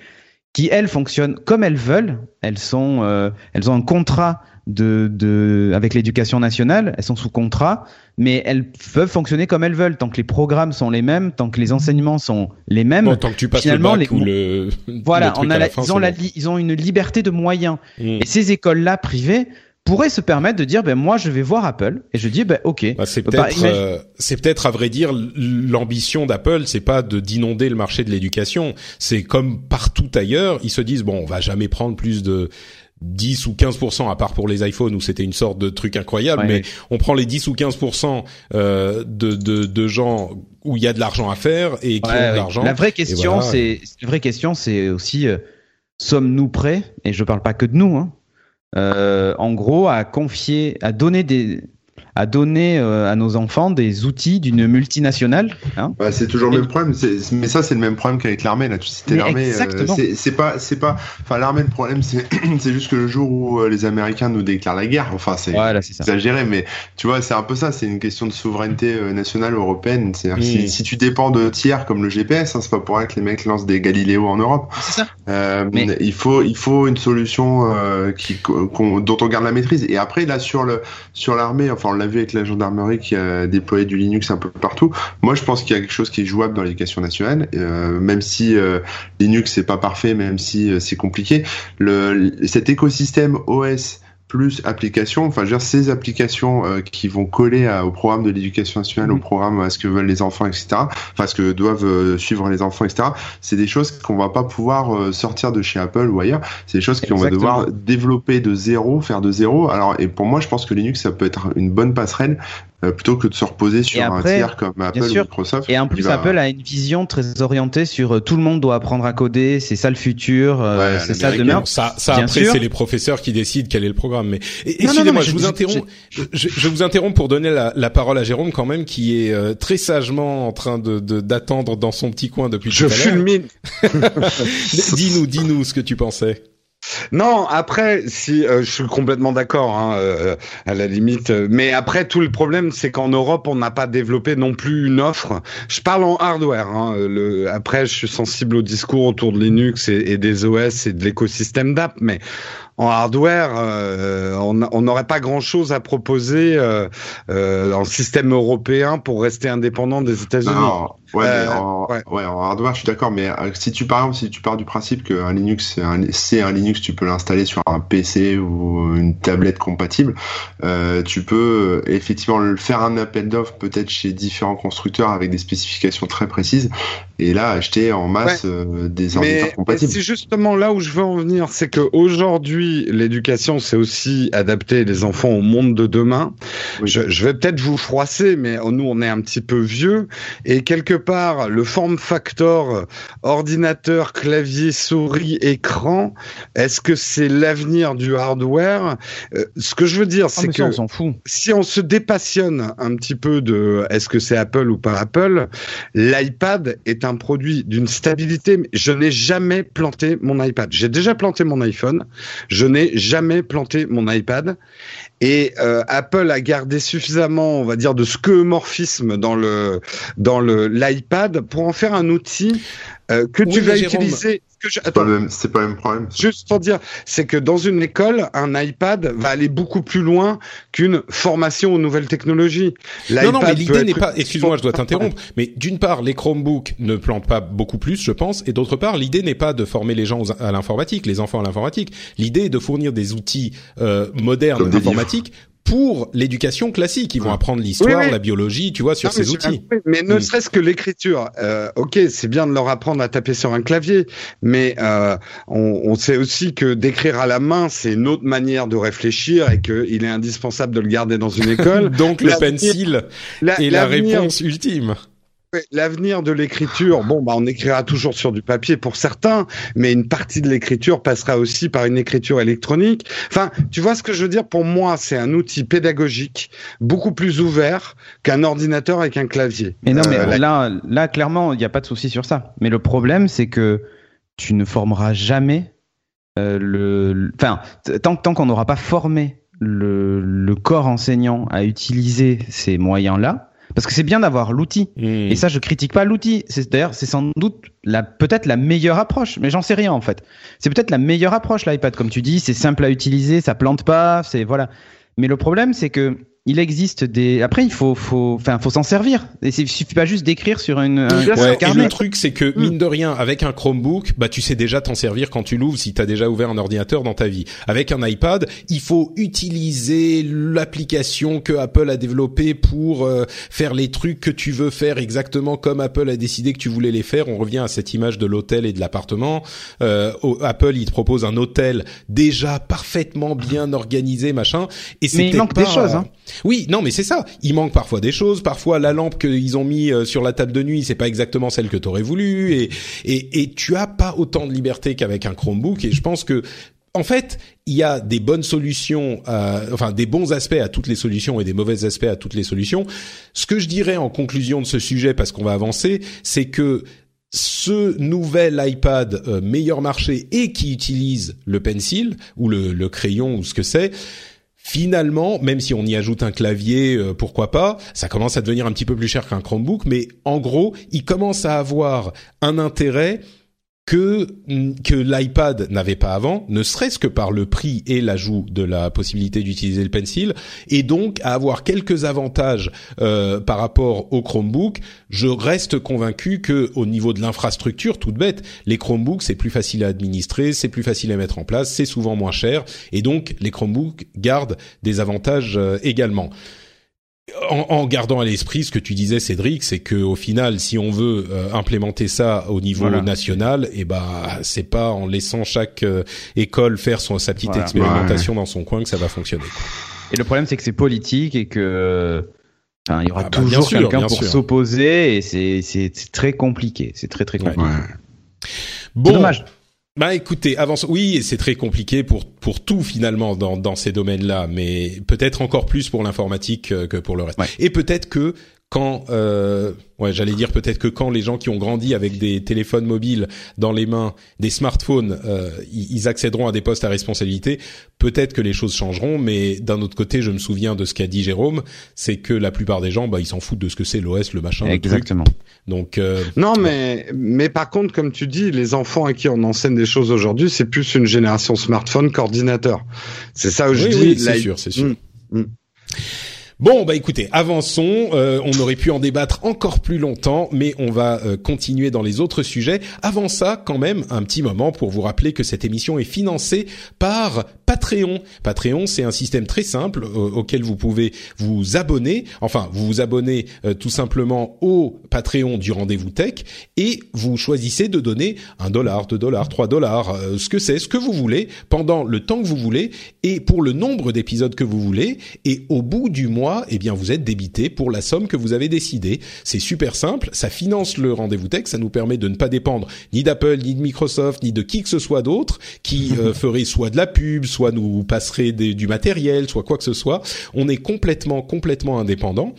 qui elles fonctionnent comme elles veulent. Elles sont, euh, elles ont un contrat de, de avec l'éducation nationale, elles sont sous contrat, mais elles peuvent fonctionner comme elles veulent tant que les programmes sont les mêmes, tant que les enseignements sont les mêmes. Bon, tant que tu passes finalement, le bac les- ou le voilà, le on a la- fin, ils ont la, bon. ils ont une liberté de moyens. Mm. Et ces écoles-là privées pourraient se permettre de dire, ben moi je vais voir Apple et je dis, ben ok. Bah, c'est Bah, peut-être, imagine- euh, c'est peut-être à vrai dire l'ambition d'Apple, c'est pas de d'inonder le marché de l'éducation. C'est comme partout ailleurs, ils se disent bon, on va jamais prendre plus de 10 ou 15% à part pour les iPhones où c'était une sorte de truc incroyable, Ouais, mais ouais. on prend les 10 ou 15 euh, de, de de gens où il y a de l'argent à faire et qui Ouais, ont de l'argent. La vraie question, voilà. c'est la vraie question, c'est aussi euh, sommes-nous prêts Et je parle pas que de nous. Hein, euh, en gros, à confier, à donner des, à donner euh, à nos enfants des outils d'une multinationale. Hein Bah, c'est toujours le même problème, c'est- mais ça c'est le même problème qu'avec l'armée. Là, tu citais l'armée. euh, exactement. c'est c'est pas, c'est pas. Enfin, l'armée, le problème, c'est c'est juste que le jour où euh, les Américains nous déclarent la guerre, enfin, c'est voilà, c'est exagéré, mais tu vois, c'est un peu ça. C'est une question de souveraineté nationale européenne. C'est-à-dire que Mm. si, si tu dépends de tiers comme le GPS, hein, c'est pas pour rien que les mecs lancent des Galiléo en Europe. C'est ça. Euh, Mais- il faut il faut une solution euh, qui qu'on- dont on garde la maîtrise. Et après là sur le sur l'armée, enfin on l'a avec la gendarmerie qui a déployé du Linux un peu partout. Moi je pense qu'il y a quelque chose qui est jouable dans l'éducation nationale, euh, même si euh, Linux c'est pas parfait, même si euh, c'est compliqué. Cet écosystème OS plus applications, enfin je veux dire ces applications euh, qui vont coller à- au programme de l'éducation nationale, au Mhm. programme à ce que veulent les enfants, etc. Enfin ce que doivent euh, suivre les enfants, etc c'est des choses qu'on va pas pouvoir euh, sortir de chez Apple ou ailleurs. C'est des choses qu'on va devoir développer de zéro, faire de zéro. Alors, et pour moi, je pense que Linux, ça peut être une bonne passerelle euh, plutôt que de se reposer sur après, un tiers comme Apple ou. Microsoft. Et en plus, va- Apple a une vision très orientée sur euh, tout le monde doit apprendre à coder, c'est ça le futur, euh, Ouais, c'est ça demain. Bon, ça, ça Bien après, c'est les professeurs qui décident quel est le programme. Mais excusez-moi, je, je- vous je- interromps. Je, je vous interromps pour donner la, la parole à Jérôme quand même, qui est euh, très sagement en train de de- d'attendre dans son petit coin depuis Je tout à l'heure. fulmine. Dis-nous, dis-nous ce que tu pensais. Non, après, si euh, je suis complètement d'accord, hein, euh, à la limite. euh, mais après, tout le problème, c'est qu'en Europe, on n'a pas développé non plus une offre. Je parle en hardware. Hein, le, après, je suis sensible au discours autour de Linux et, et des OS et de l'écosystème d'app, mais en hardware, euh, on n'aurait pas grand-chose à proposer euh, euh, en système européen pour rester indépendant des États-Unis. Ouais, en, ouais. en, hardware, je suis d'accord, mais si tu par exemple, si tu pars du principe qu'un Linux, c'est un, un, Linux, tu peux l'installer sur un PC ou une tablette compatible, tu peux effectivement le faire un appel d'offres peut-être chez différents constructeurs avec des spécifications très précises, et là acheter en masse euh, des ordinateurs compatibles. C'est justement là où je veux en venir, c'est que aujourd'hui, l'éducation, c'est aussi adapter les enfants au monde de demain. Oui. Je, je, vais peut-être vous froisser, mais nous, on est un petit peu vieux, et quelque part, le form factor ordinateur, clavier, souris, écran, est-ce que c'est l'avenir du hardware? Euh, Ce que je veux dire, c'est que on s'en fout. si on se dépassionne un petit peu de est-ce que c'est Apple ou pas Apple, l'iPad est un produit d'une stabilité. Je n'ai jamais planté mon iPad. J'ai déjà planté mon iPhone. Je n'ai jamais planté mon iPad. Et euh, Apple a gardé suffisamment, on va dire, de skeuomorphisme dans le dans le l'iPad pour en faire un outil euh, que oui, tu vas Jérôme, utiliser. C'est pas, le même, c'est pas le même problème. Juste pour dire, c'est que dans une école, un iPad va aller beaucoup plus loin qu'une formation aux nouvelles technologies. Non, non, mais l'idée n'est pas. Excuse-moi, je dois t'interrompre. Mais d'une part, les Chromebooks ne plantent pas beaucoup plus, je pense, et d'autre part, l'idée n'est pas de former les gens à l'informatique, les enfants à l'informatique. L'idée est de fournir des outils euh, modernes informatiques pour l'éducation classique. Ils vont apprendre l'histoire, oui, oui. la biologie, tu vois, sur Non, ces outils. Mais ne Mm. serait-ce que l'écriture. Euh, ok, c'est bien de leur apprendre à taper sur un clavier, mais euh, on, on sait aussi que d'écrire à la main, c'est une autre manière de réfléchir et qu'il est indispensable de le garder dans une école. Donc le pencil La- est la réponse ultime. L'avenir de l'écriture, bon, bah, on écrira toujours sur du papier pour certains, mais une partie de l'écriture passera aussi par une écriture électronique. Enfin, tu vois ce que je veux dire? Pour moi, c'est un outil pédagogique beaucoup plus ouvert qu'un ordinateur avec un clavier. Mais non, mais Euh, là, là, clairement, il n'y a pas de souci sur ça. Mais le problème, c'est que tu ne formeras jamais euh, le. Enfin, tant, tant qu'on n'aura pas formé le, le corps enseignant à utiliser ces moyens-là, parce que c'est bien d'avoir l'outil. Mm. Et ça, je critique pas l'outil. C'est d'ailleurs, c'est sans doute la peut-être la meilleure approche, mais j'en sais rien en fait. C'est peut-être la meilleure approche l'iPad, comme tu dis. C'est simple à utiliser, ça plante pas, c'est voilà. Mais le problème, c'est que il existe des. Après, il faut, faut, enfin, faut s'en servir. Et c'est- il suffit pas juste d'écrire sur une. un Ouais, et le truc, c'est que, mine de rien, avec un Chromebook, bah, tu sais déjà t'en servir quand tu l'ouvres si t'as déjà ouvert un ordinateur dans ta vie. Avec un iPad, il faut utiliser l'application que Apple a développée pour euh, faire les trucs que tu veux faire exactement comme Apple a décidé que tu voulais les faire. On revient à cette image de l'hôtel et de l'appartement. Euh, Apple, il te propose un hôtel déjà parfaitement bien organisé, machin. Et c'est Mais il manque des choses, hein. Oui, non, mais c'est ça. Il manque parfois des choses. Parfois, la lampe qu'ils ont mis euh, sur la table de nuit, c'est pas exactement celle que t'aurais voulu. Et, et, et tu as pas autant de liberté qu'avec un Chromebook. Et je pense que, en fait, il y a des bonnes solutions, à- enfin des bons aspects à toutes les solutions et des mauvais aspects à toutes les solutions. Ce que je dirais en conclusion de ce sujet, parce qu'on va avancer, c'est que ce nouvel iPad euh, meilleur marché et qui utilise le pencil ou le, le crayon ou ce que c'est, finalement, même si on y ajoute un clavier, euh, pourquoi pas, ça commence à devenir un petit peu plus cher qu'un Chromebook, mais en gros, il commence à avoir un intérêt que que l'iPad n'avait pas avant, ne serait-ce que par le prix et l'ajout de la possibilité d'utiliser le pencil, et donc à avoir quelques avantages euh, par rapport au Chromebook. Je reste convaincu que au niveau de l'infrastructure, toute bête, les Chromebooks c'est plus facile à administrer, c'est plus facile à mettre en place, c'est souvent moins cher, et donc les Chromebooks gardent des avantages euh, également. En, en gardant à l'esprit ce que tu disais, Cédric, c'est que au final, si on veut euh, implémenter ça au niveau Voilà. national, et ben c'est pas en laissant chaque euh, école faire son sa petite Voilà. expérimentation dans son coin que ça va fonctionner. Et le problème, c'est que c'est politique et que. Enfin, il y aura Ah bah, toujours quelqu'un pour s'opposer et c'est très compliqué. C'est très très compliqué. C'est Bon, dommage. Bah écoutez, avance. Oui, et c'est très compliqué pour pour tout finalement dans dans ces domaines-là, mais peut-être encore plus pour l'informatique euh, que pour le reste. Ouais. Et peut-être que quand, euh, ouais, j'allais dire peut-être que quand les gens qui ont grandi avec des téléphones mobiles dans les mains, des smartphones, euh, ils accéderont à des postes à responsabilité, peut-être que les choses changeront. Mais d'un autre côté, je me souviens de ce qu'a dit Jérôme, c'est que la plupart des gens, bah, ils s'en foutent de ce que c'est l'OS, le machin. Exactement. Donc euh... non, mais mais par contre, comme tu dis, les enfants à qui on enseigne des choses aujourd'hui, c'est plus une génération smartphone qu'ordinateur. C'est ça où je oui, dis. Oui, c'est sûr, c'est sûr. Mm, mm. Bon, bah écoutez, avançons. Euh, on aurait pu en débattre encore plus longtemps, mais on va euh, continuer dans les autres sujets. Avant ça, quand même, un petit moment pour vous rappeler que cette émission est financée par Patreon. Patreon, c'est un système très simple euh, auquel vous pouvez vous abonner. Enfin, vous vous abonnez tout simplement au Patreon du Rendez-vous Tech et vous choisissez de donner un dollar, deux dollars, trois dollars, ce que c'est, ce que vous voulez, pendant le temps que vous voulez et pour le nombre d'épisodes que vous voulez. Et au bout du mois eh bien vous êtes débité pour la somme que vous avez décidé. C'est super simple, ça finance le rendez-vous tech, ça nous permet de ne pas dépendre ni d'Apple, ni de Microsoft, ni de qui que ce soit d'autre qui euh, ferait soit de la pub, soit nous passerait du matériel, soit quoi que ce soit. On est complètement complètement indépendant.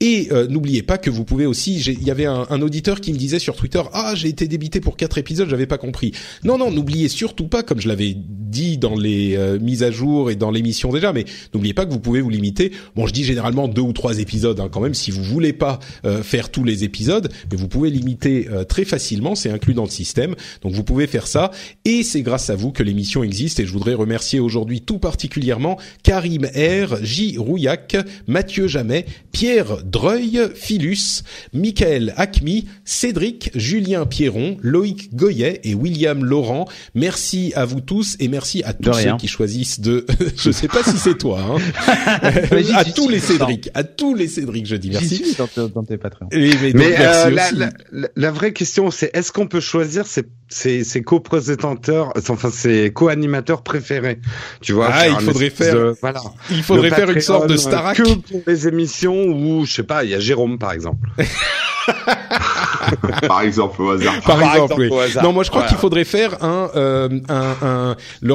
Et euh, n'oubliez pas que vous pouvez aussi. Il y avait un, un, auditeur qui me disait sur Twitter ah j'ai été débité pour quatre épisodes, j'avais pas compris. Non non, n'oubliez surtout pas comme je l'avais dit dans les euh, mises à jour et dans l'émission déjà, mais n'oubliez pas que vous pouvez vous limiter. Bon je dis généralement deux ou trois épisodes hein, quand même si vous voulez pas euh, faire tous les épisodes, mais vous pouvez limiter euh, très facilement, c'est inclus dans le système. Donc vous pouvez faire ça et c'est grâce à vous que l'émission existe et je voudrais remercier aujourd'hui tout particulièrement Karim R, J Rouillac, Mathieu Jamet, Pierre Dreuil, Philus, Michael Acmi, Cédric, Julien Pierron, Loïc Goyet et William Laurent. Merci à vous tous et merci à tous ceux qui choisissent de je sais pas si c'est toi hein. à tous les Cédric, à tous les Cédric, je dis merci. Suis dans, dans, tes patrons. mais, mais euh, la, la, la, vraie question, c'est est-ce qu'on peut choisir ses, ses, ses co-présentateurs, enfin ses co-animateurs préférés? Tu vois Ah, il faudrait faire. De, voilà. Il faudrait faire une sorte de Starac. Que pour les émissions où, je sais pas, il y a Jérôme par exemple. par exemple au hasard. Par, par exemple, exemple oui. hasard. Non, moi je crois voilà. qu'il faudrait faire un, euh, un, un, le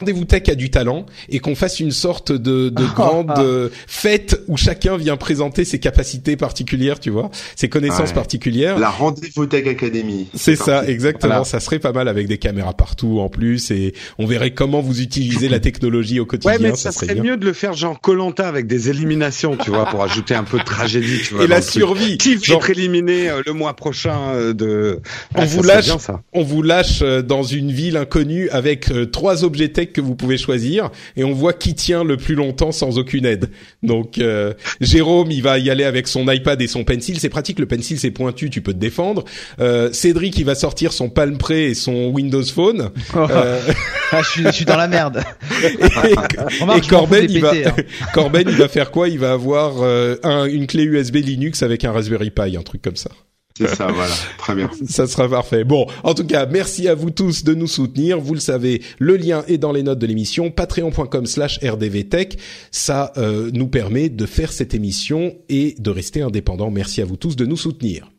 Rendez-vous Tech a du talent et qu'on fasse une sorte de, de grande euh, fête où chacun vient présenter ses capacités particulières, tu vois, ses connaissances Ouais. particulières. La Rendez-vous Tech Academy. C'est ça, parti. exactement. Voilà. Ça serait pas mal avec des caméras partout en plus et on verrait comment vous utilisez la technologie au quotidien. Ouais, mais ça, ça serait serait bien. mieux de le faire genre Colanta avec des éliminations, tu vois, pour ajouter un peu de tragédie, tu vois. Et la survie. Qui va Genre- être éliminé euh, le mois prochain euh, de. On Ah, vous ça serait lâche, bien, ça. on vous lâche dans une ville inconnue avec euh, trois objets tech que vous pouvez choisir et on voit qui tient le plus longtemps sans aucune aide. Donc euh, Jérôme, il va y aller avec son iPad et son pencil. C'est pratique, le pencil c'est pointu, tu peux te défendre. Euh, Cédric, il va sortir son Palm Pre et son Windows Phone. Euh, Ah, je, suis, je suis dans la merde. et, Remarque, Corben, il va, hein. Corben, il va faire quoi? Il va avoir euh, un- une clé USB Linux avec un Raspberry Pi, un truc comme ça. C'est ça, voilà. Très bien. Ça sera parfait. Bon, en tout cas, merci à vous tous de nous soutenir. Vous le savez, le lien est dans les notes de l'émission, patreon.com slash rdvtech. Ça euh, nous permet de faire cette émission et de rester indépendant. Merci à vous tous de nous soutenir.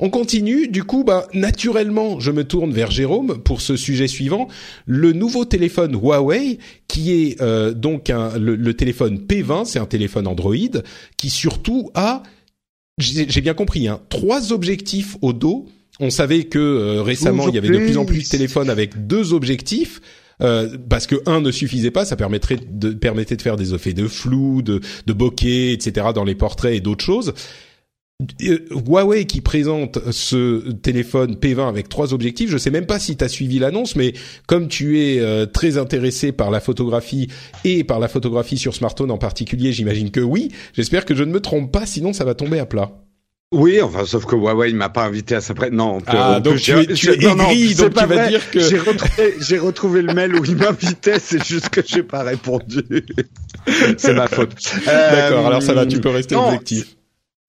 On continue, du coup, bah, naturellement, je me tourne vers Jérôme pour ce sujet suivant. Le nouveau téléphone Huawei, qui est euh, donc le, le téléphone P20, c'est un téléphone Android, qui surtout a j'ai bien compris, hein, trois objectifs au dos. On savait que euh, récellement il y avait de plus en plus de téléphones avec deux objectifs. Euh, parce que un ne suffisait pas, ça permettrait de permettait de faire des effets de flou, de, de bokeh, etc. dans les portraits et d'autres choses. Euh, Huawei qui présente ce téléphone P20 avec trois objectifs, je sais même pas si tu as suivi l'annonce, mais comme tu es euh, très intéressé par la photographie et par la photographie sur smartphone en particulier, j'imagine que oui. J'espère que je ne me trompe pas, sinon ça va tomber à plat. Oui, enfin, sauf que Huawei ne m'a pas invité à sa presse. Non, ah, donc tu, es, tu es aigri, donc tu vas dire que j'ai retrouvé, j'ai retrouvé le mail où il m'invitait, c'est juste que j'ai pas répondu. c'est ma faute. D'accord, alors ça va, tu peux rester non, objectif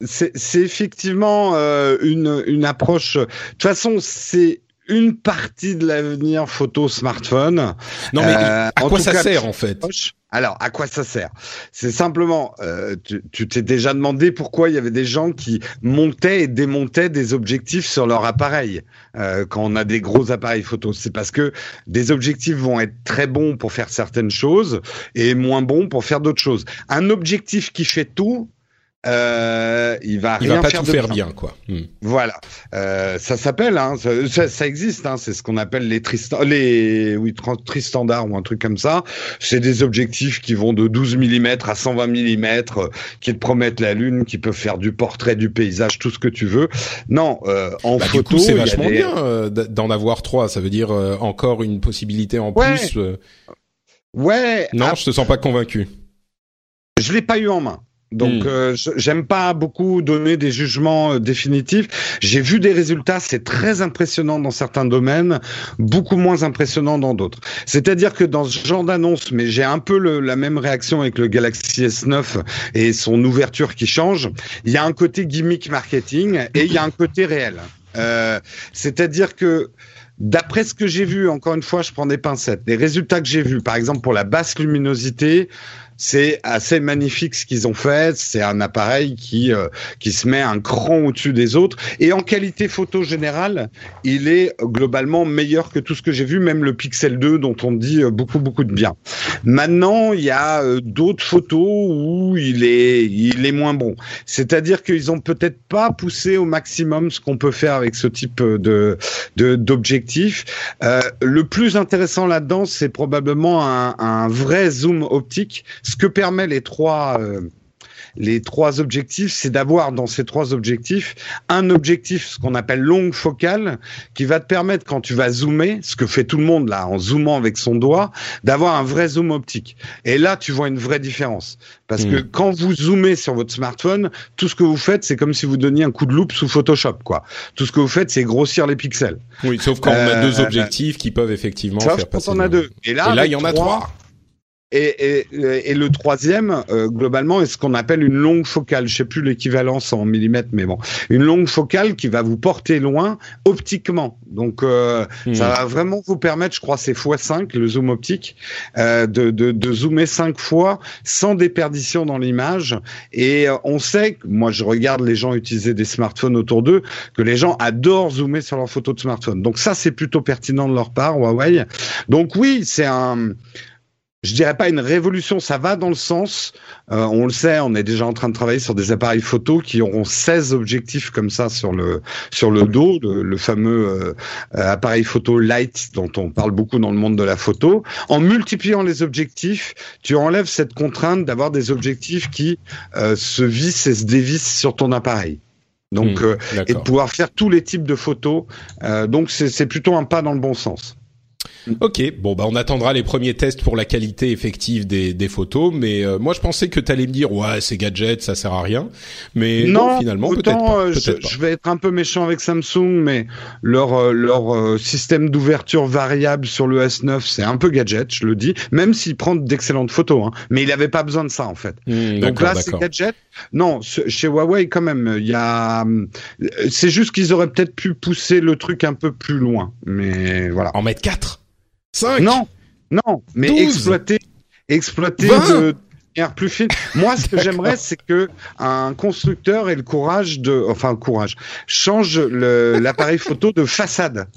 c'est effectivement euh, une, une approche. De toute façon, c'est une partie de l'avenir photo smartphone. Non, mais euh, à quoi ça sert en fait? alors, à quoi ça sert? C'est simplement, euh, tu t'es déjà demandé pourquoi il y avait des gens qui montaient et démontaient des objectifs sur leur appareil euh, quand on a des gros appareils photo. C'est parce que des objectifs vont être très bons pour faire certaines choses et moins bons pour faire d'autres choses. Un objectif qui fait tout, euh, il va il rien va pas faire tout de faire bien. bien, quoi. Hmm. Voilà, euh, ça s'appelle, hein, ça, existe, hein, c'est ce qu'on appelle les les oui tristandards ou un truc comme ça. C'est des objectifs qui vont de 12 mm à 120 mm, euh, qui te promettent la lune, qui peuvent faire du portrait, du paysage, tout ce que tu veux. Non, en bah, photo, c'est vachement des... bien d'en avoir trois. Ça veut dire encore une possibilité en ouais. plus. Ouais. Non, ah, je te sens pas convaincu. Je l'ai pas eu en main. Donc, mmh. euh, j'aime pas beaucoup donner des jugements euh, définitifs. J'ai vu des résultats, c'est très impressionnant dans certains domaines, beaucoup moins impressionnant dans d'autres. C'est-à-dire que dans ce genre d'annonce, mais j'ai un peu le, la même réaction avec le Galaxy S9 et son ouverture qui change. Il y a un côté gimmick marketing et il y a un côté réel. Euh, C'est-à-dire que D'après ce que j'ai vu, encore une fois, je prends des pincettes. Les résultats que j'ai vus, par exemple pour la basse luminosité, c'est assez magnifique ce qu'ils ont fait. C'est un appareil qui euh, qui se met un cran au-dessus des autres. Et en qualité photo générale, il est globalement meilleur que tout ce que j'ai vu, même le Pixel 2 dont on dit euh, beaucoup beaucoup de bien. Maintenant, il y a euh, d'autres photos où il est il est moins bon. C'est-à-dire qu'ils ont peut-être pas poussé au maximum ce qu'on peut faire avec ce type de d'objectif. Euh, le plus intéressant là-dedans, c'est probablement un, un vrai zoom optique ce que permet les trois euh, les trois objectifs, c'est d'avoir dans ces trois objectifs un objectif, ce qu'on appelle longue focale, qui va te permettre quand tu vas zoomer, ce que fait tout le monde là en zoomant avec son doigt, d'avoir un vrai zoom optique. Et là, tu vois une vraie différence. Parce mmh. que quand vous zoomez sur votre smartphone, tout ce que vous faites, c'est comme si vous donniez un coup de loupe sous Photoshop, quoi. Tout ce que vous faites, c'est grossir les pixels. Oui, sauf quand euh, on a deux objectifs qui peuvent effectivement sauf faire passer. Quand on a deux. Et là il y en a trois. Et, et, et, le troisième, euh, globalement, est ce qu'on appelle une longue focale. Je sais plus l'équivalence en millimètres, mais bon, une longue focale qui va vous porter loin optiquement. Donc, euh, mmh. ça va vraiment vous permettre, je crois, c'est x5 le zoom optique, euh, de, de, de, zoomer cinq fois sans déperdition dans l'image. Et euh, on sait, moi, je regarde les gens utiliser des smartphones autour d'eux, que les gens adorent zoomer sur leurs photos de smartphone. Donc ça, c'est plutôt pertinent de leur part, Huawei. Donc oui, c'est un je dirais pas une révolution, ça va dans le sens, euh, on le sait, on est déjà en train de travailler sur des appareils photo qui auront 16 objectifs comme ça sur le sur le dos, le, le fameux euh, appareil photo light dont on parle beaucoup dans le monde de la photo. En multipliant les objectifs, tu enlèves cette contrainte d'avoir des objectifs qui euh, se vissent et se dévissent sur ton appareil. Donc, mmh, et de pouvoir faire tous les types de photos. donc, c'est plutôt un pas dans le bon sens. Ok, bon bah on attendra les premiers tests pour la qualité effective des, des photos, mais euh, moi je pensais que tu allais me dire ouais c'est gadget, ça sert à rien, mais non, non finalement peut-être pas. Euh, Peut je, je, vais être un peu méchant avec Samsung, mais leur euh, leur euh, système d'ouverture variable sur le S9 c'est un peu gadget, je le dis, même s'il prend d'excellentes photos, hein, mais il avait pas besoin de ça en fait. Mmh, Donc là c'est gadget. Non, chez Huawei quand même, il y a, c'est juste qu'ils auraient peut-être pu pousser le truc un peu plus loin, mais voilà. En mettre 4 5 Non, non, mais 12, exploiter, exploiter 20. de manière plus fine. Moi, ce que j'aimerais, c'est que un constructeur ait le courage de, enfin, le courage, change l'appareil photo de façade.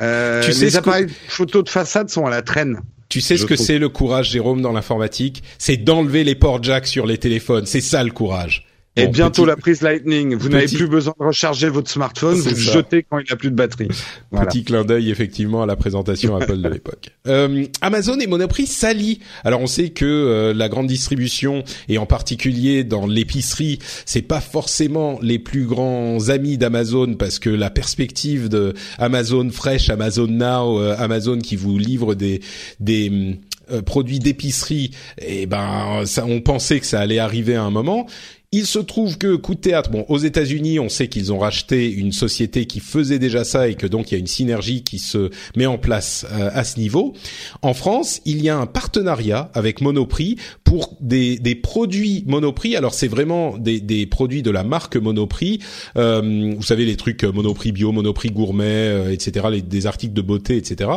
Euh, Tu sais les que- appareils photo de façade sont à la traîne. Tu sais ce que c'est le courage, Jérôme, dans l'informatique? C'est d'enlever les ports jack sur les téléphones. C'est ça le courage. Et Bon, bientôt petit- la prise Lightning. Vous n'avez plus besoin de recharger votre smartphone, vous le jetez quand il n'a plus de batterie. Voilà. Petit clin d'œil effectivement à la présentation Apple de l'époque. Euh, Amazon et Monoprix s'allient. Alors on sait que euh, la grande distribution et en particulier dans l'épicerie, c'est pas forcément les plus grands amis d'Amazon parce que la perspective de Amazon Fresh, Amazon Now, euh, Amazon qui vous livre des des euh, produits d'épicerie, et ben ça, on pensait que ça allait arriver à un moment. Il se trouve que coup de théâtre, bon, aux États-Unis, on sait qu'ils ont racheté une société qui faisait déjà ça et que donc il y a une synergie qui se met en place euh, à ce niveau. En France, il y a un partenariat avec Monoprix pour des, des produits Monoprix. Alors c'est vraiment des, des produits de la marque Monoprix. Euh, vous savez les trucs Monoprix bio, Monoprix gourmet, euh, etc. Les, des articles de beauté, etc.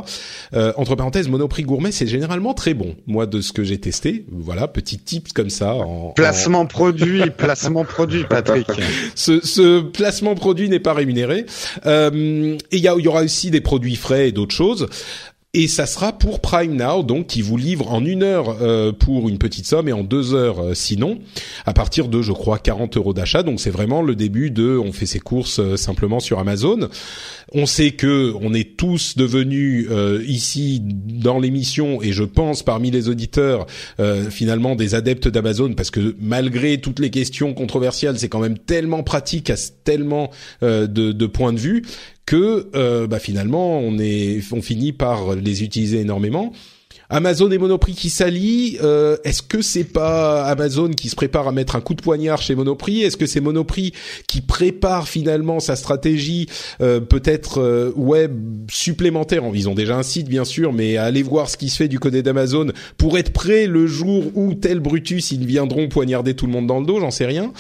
Euh, entre parenthèses, Monoprix gourmet, c'est généralement très bon. Moi, de ce que j'ai testé, voilà, petit tips comme ça. En, en- Placement produit, placement produit, Patrick. ce, ce placement produit n'est pas rémunéré. Euh, et il y, aura aussi des produits frais et d'autres choses. Et ça sera pour Prime Now, donc qui vous livre en une heure euh, pour une petite somme et en deux heures euh, sinon, à partir de je crois 40 euros d'achat. Donc c'est vraiment le début de on fait ses courses simplement sur Amazon. On sait que on est tous devenus euh, ici dans l'émission et je pense parmi les auditeurs euh, finalement des adeptes d'Amazon parce que malgré toutes les questions controversiales, c'est quand même tellement pratique à tellement euh, de, de points de vue que euh, bah, finalement on est on finit par les utiliser énormément. Amazon et Monoprix qui s'allient, euh, est-ce que c'est pas Amazon qui se prépare à mettre un coup de poignard chez Monoprix? Est-ce que c'est Monoprix qui prépare finalement sa stratégie euh, peut-être euh, web supplémentaire? En Ils ont déjà un site bien sûr, mais à aller voir ce qui se fait du côté d'Amazon pour être prêt le jour où tel Brutus ils viendront poignarder tout le monde dans le dos, j'en sais rien.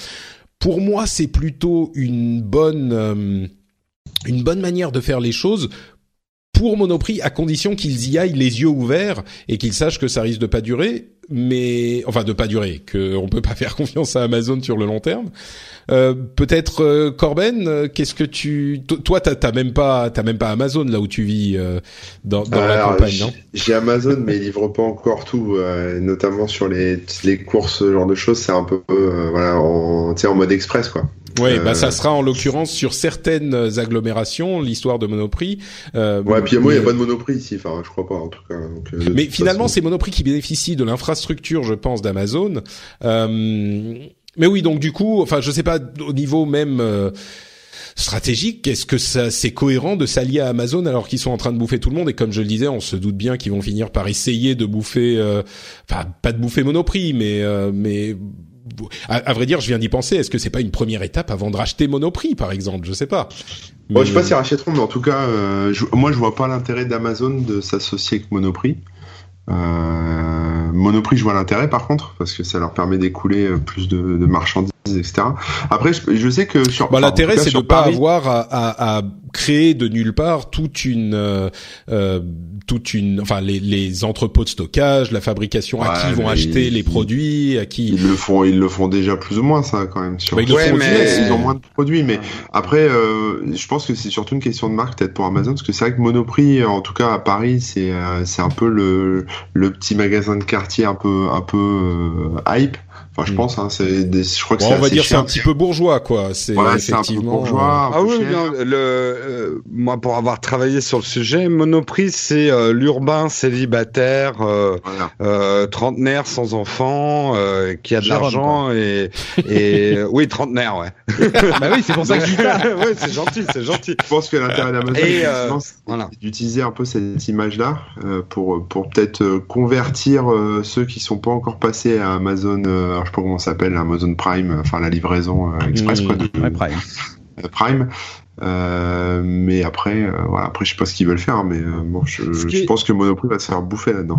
Pour moi, c'est plutôt une bonne euh, une bonne manière de faire les choses pour Monoprix à condition qu'ils y aillent les yeux ouverts et qu'ils sachent que ça risque de pas durer mais enfin de pas durer que on peut pas faire confiance à Amazon sur le long terme euh, peut-être euh, Corben euh, qu'est-ce que tu to- toi t'as t'as même pas t'as même pas Amazon là où tu vis euh, dans, dans la campagne j'ai- non? J'ai Amazon, mais ils livrent pas encore tout, euh, notamment sur les, les courses, ce genre de choses. C'est un peu, euh, voilà, en, tu sais, en mode express, quoi. ouais bah ça sera en l'occurrence sur certaines agglomérations l'histoire de Monoprix euh, Ouais, puis moi, il n'y a pas de Monoprix ici. Enfin, je crois pas, en tout cas. Donc, Mais finalement, façon. c'est Monoprix qui bénéficie de l'infrastructure, je pense, d'Amazon. Euh, mais oui, donc du coup, enfin, je sais pas au niveau même euh, stratégique, est-ce que ça c'est cohérent de s'allier à Amazon alors qu'ils sont en train de bouffer tout le monde? Et comme je le disais, on se doute bien qu'ils vont finir par essayer de bouffer, euh, enfin, pas de bouffer Monoprix, mais euh, mais à, à vrai dire, je viens d'y penser. Est-ce que c'est pas une première étape avant de racheter Monoprix, par exemple? Je sais pas. Bon, je sais Mais- pas s'ils rachèteront, mais en tout cas, euh, je- moi, je vois pas l'intérêt d'Amazon de s'associer avec Monoprix. Euh, Monoprix, je vois l'intérêt par contre, parce que ça leur permet d'écouler euh, plus de, de marchandises, etc. Après, je, je sais que sur. Bah, l'intérêt, c'est de ne pas Paris- avoir à, à, à créer de nulle part toute une, euh, euh, toute une, enfin les, les entrepôts de stockage, la fabrication, à qui ils vont acheter ils- les produits, à qui. Ils le font, ils le font déjà plus ou moins ça quand même. Sur Bah, ils le font mais- aussi, ils ont moins de produits, mais après, euh, je pense que c'est surtout une question de marque peut-être pour Amazon, parce que c'est vrai que Monoprix, en tout cas à Paris, c'est euh, c'est un peu le le petit magasin de quartier un peu un peu euh, hype. Enfin, je Mm. pense, hein, c'est des, je crois que Bon, c'est on va dire c'est un petit peu bourgeois, quoi. C'est Ouais, c'est un peu effectivement. bourgeois. un Ah peu oui, non, le, euh, moi pour avoir travaillé sur le sujet, Monoprix c'est euh, l'urbain célibataire, euh, Voilà. euh, trentenaire sans enfant, euh, qui a de l'argent et, et euh, oui trentenaire ouais. bah oui, c'est pour ça que je dis ça. ouais c'est gentil, c'est gentil. Je pense que l'intérêt d'Amazon, effectivement, euh, voilà. d'utiliser un peu cette image-là euh, pour pour peut-être euh, convertir euh, ceux qui sont pas encore passés à Amazon, euh, je sais pas comment ça s'appelle, Amazon Prime, enfin la livraison euh, express Mm. quoi, de, Ouais, Prime. euh, Prime. Euh, mais après, euh, voilà, après je sais pas ce qu'ils veulent faire, mais euh, bon, je, qui- je pense que Monoprix va se faire bouffer là-dedans.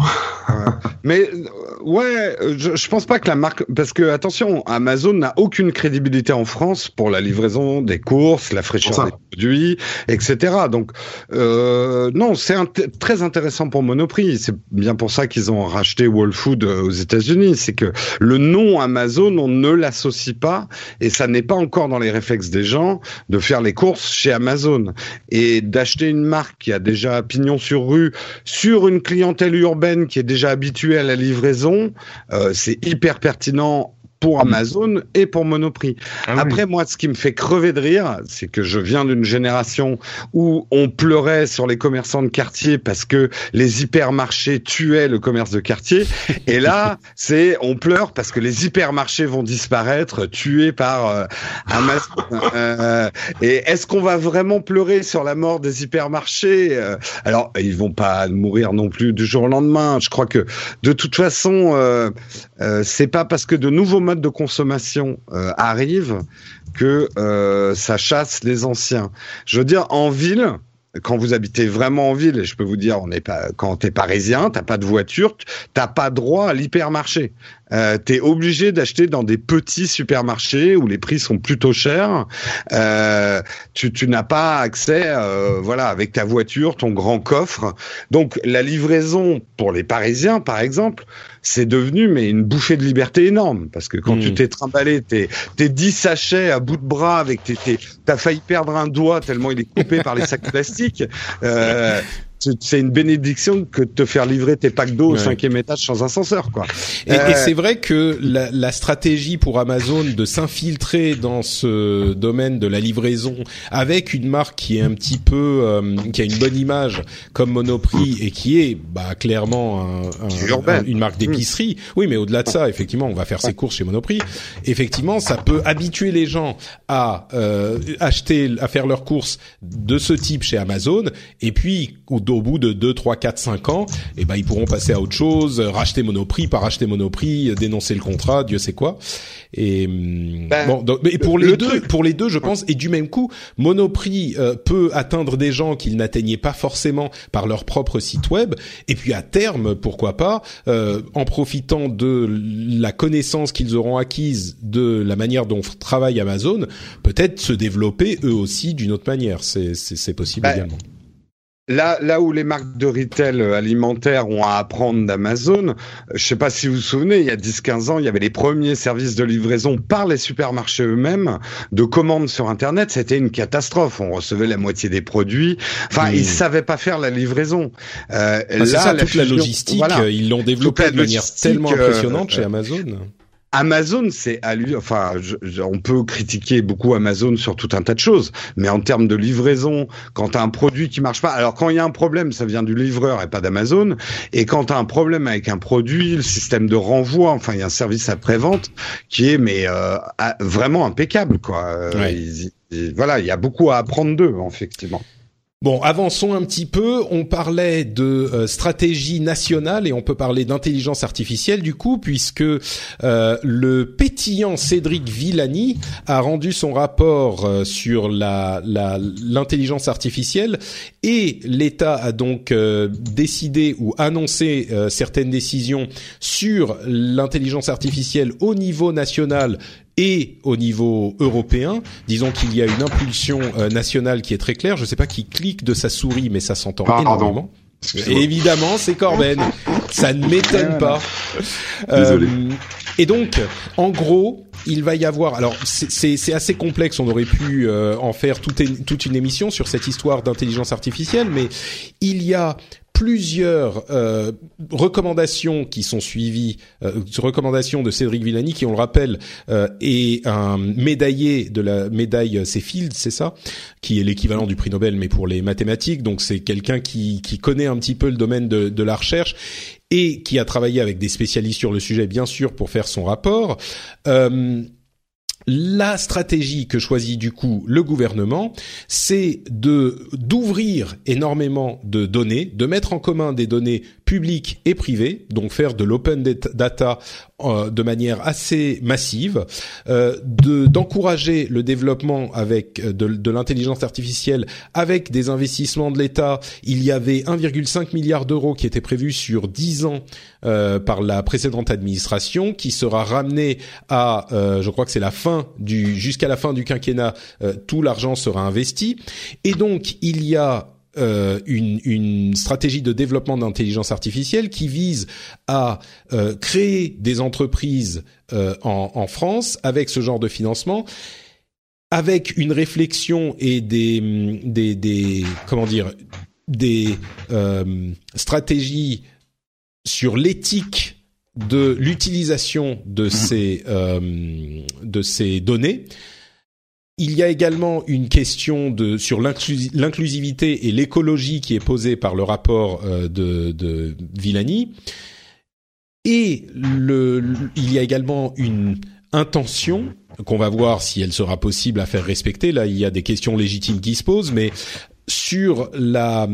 Mais euh, ouais, euh, je, je pense pas que la marque, parce que attention, Amazon n'a aucune crédibilité en France pour la livraison des courses, la fraîcheur des produits, etc. Donc euh, non, c'est très intéressant pour Monoprix. C'est bien pour ça qu'ils ont racheté Whole Food euh, aux États-Unis. C'est que le nom Amazon, on ne l'associe pas, et ça n'est pas encore dans les réflexes des gens de faire les courses chez Amazon et d'acheter une marque qui a déjà pignon sur rue sur une clientèle urbaine qui est déjà habituée à la livraison, euh, c'est hyper pertinent pour Amazon et pour Monoprix. Ah oui. Après, moi, ce qui me fait crever de rire, c'est que je viens d'une génération où on pleurait sur les commerçants de quartier parce que les hypermarchés tuaient le commerce de quartier. Et là, c'est on pleure parce que les hypermarchés vont disparaître, tués par euh, Amazon. Euh, et est-ce qu'on va vraiment pleurer sur la mort des hypermarchés Euh, Alors, ils vont pas mourir non plus du jour au lendemain. Je crois que de toute façon, euh, euh, c'est pas parce que de nouveaux modes de consommation euh, arrivent que euh, ça chasse les anciens. Je veux dire, en ville, quand vous habitez vraiment en ville, et je peux vous dire, on n'est pas, quand t'es parisien, t'as pas de voiture, t'as pas droit à l'hypermarché. Euh, t'es obligé d'acheter dans des petits supermarchés où les prix sont plutôt chers. Euh, tu, tu n'as pas accès, euh, voilà, avec ta voiture, ton grand coffre. Donc la livraison pour les Parisiens, par exemple, c'est devenu mais une bouffée de liberté énorme parce que quand tu t'es trimballé tes tes 10 sachets à bout de bras avec tes, t'as failli perdre un doigt tellement il est coupé par les sacs plastiques. Euh, c'est une bénédiction que de te faire livrer tes packs d'eau au Ouais. cinquième étage sans ascenseur, quoi. Et, Euh, et c'est vrai que la, la stratégie pour Amazon de s'infiltrer dans ce domaine de la livraison avec une marque qui est un petit peu, euh, qui a une bonne image comme Monoprix et qui est bah, clairement un- un- un- une marque d'épicerie. Oui, mais au-delà de ça, effectivement, on va faire ses courses chez Monoprix. Effectivement, ça peut habituer les gens à euh, acheter, à faire leurs courses de ce type chez Amazon. Et puis, au, au bout de 2, 3, 4, 5 ans, eh ben, ils pourront passer à autre chose, euh, racheter Monoprix, pas racheter Monoprix, euh, dénoncer le contrat, Dieu sait quoi. Et hum, Ben, bon, donc, mais pour le- les le deux, truc- pour les deux, je pense, et du même coup, Monoprix euh, peut atteindre des gens qu'ils n'atteignaient pas forcément par leur propre site web. Et puis à terme, pourquoi pas, euh, en profitant de la connaissance qu'ils auront acquise de la manière dont travaille Amazon, peut-être se développer eux aussi d'une autre manière. C'est possible Ben, également. Là, là où les marques de retail euh, alimentaire ont à apprendre d'Amazon, euh, je sais pas si vous vous souvenez, il y a 10-15 ans, il y avait les premiers services de livraison par les supermarchés eux-mêmes de commandes sur Internet. C'était une catastrophe. On recevait la moitié des produits. Enfin, Mmh. ils savaient pas faire la livraison. Euh, Ah, là, ça, toute la logistique, voilà. euh, ils l'ont développée la de manière tellement euh, impressionnante chez Amazon. Amazon, c'est à lui. Enfin, je- je- on peut critiquer beaucoup Amazon sur tout un tas de choses, mais en termes de livraison, quand tu as un produit qui marche pas, alors quand il y a un problème, ça vient du livreur et pas d'Amazon. Et quand tu as un problème avec un produit, le système de renvoi, enfin, il y a un service après-vente qui est mais euh, vraiment impeccable, quoi. Euh, Ouais. voilà, il y a beaucoup à apprendre d'eux, effectivement. Bon, avançons un petit peu. On parlait de euh, stratégie nationale et on peut parler d'intelligence artificielle du coup, puisque euh, le pétillant Cédric Villani a rendu son rapport euh, sur l'intelligence artificielle et l'État a donc décidé ou annoncé certaines décisions sur l'intelligence artificielle au niveau national et au niveau européen, disons qu'il y a une impulsion euh, nationale qui est très claire. Je ne sais pas qui clique de sa souris, mais ça s'entend Pardon. énormément. Évidemment, c'est Corben. Ça ne m'étonne pas. Désolé. Euh, et donc, en gros, il va y avoir. Alors, c'est- assez complexe. On aurait pu euh, en faire toute une émission sur cette histoire d'intelligence artificielle, mais il y a plusieurs euh, recommandations qui sont suivies, euh, recommandations de Cédric Villani, qui, on le rappelle, euh, est un médaillé de la médaille Céfield, c'est ça, qui est l'équivalent du prix Nobel, mais pour les mathématiques. Donc, c'est quelqu'un qui, qui connaît un petit peu le domaine de, de la recherche et qui a travaillé avec des spécialistes sur le sujet, bien sûr, pour faire son rapport. Euh, la stratégie que choisit du coup le gouvernement, c'est de d'ouvrir énormément de données, de mettre en commun des données publiques et privées, donc faire de l'open data euh, de manière assez massive, euh, de d'encourager le développement avec euh, de, l'intelligence artificielle avec des investissements de l'État. Il y avait 1,5 milliard d'euros qui étaient prévus sur 10 ans euh, par la précédente administration, qui sera ramené à, euh, je crois que c'est la fin du jusqu'à la fin du quinquennat, tout l'argent sera investi. Et donc il y a euh, une, une, stratégie de développement d'intelligence artificielle qui vise à euh, créer des entreprises euh, en, en, France avec ce genre de financement, avec une réflexion et des, des, des comment dire des stratégies sur l'éthique de l'utilisation de ces euh, de ces données. Il y a également une question de sur l'inclusivité et l'écologie qui est posée par le rapport euh, de, de Villani. Et il y a également une intention qu'on va voir si elle sera possible à faire respecter. Là, il y a des questions légitimes qui se posent, mais sur la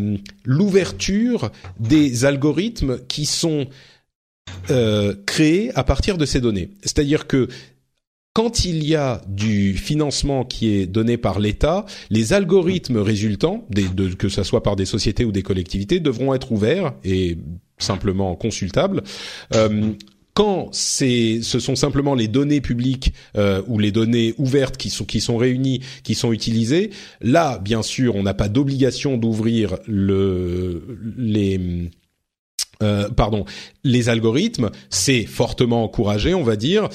l'ouverture des algorithmes qui sont euh, créés à partir de ces données. C'est-à-dire que quand il y a du financement qui est donné par l'État, les algorithmes résultants, que ce soit par des sociétés ou des collectivités, devront être ouverts et simplement consultables. Euh, quand ce sont simplement les données publiques euh, ou les données ouvertes qui sont qui sont réunies, qui sont utilisées, là, bien sûr, on n'a pas d'obligation d'ouvrir le les euh, pardon, les algorithmes, c'est fortement encouragé, on va dire.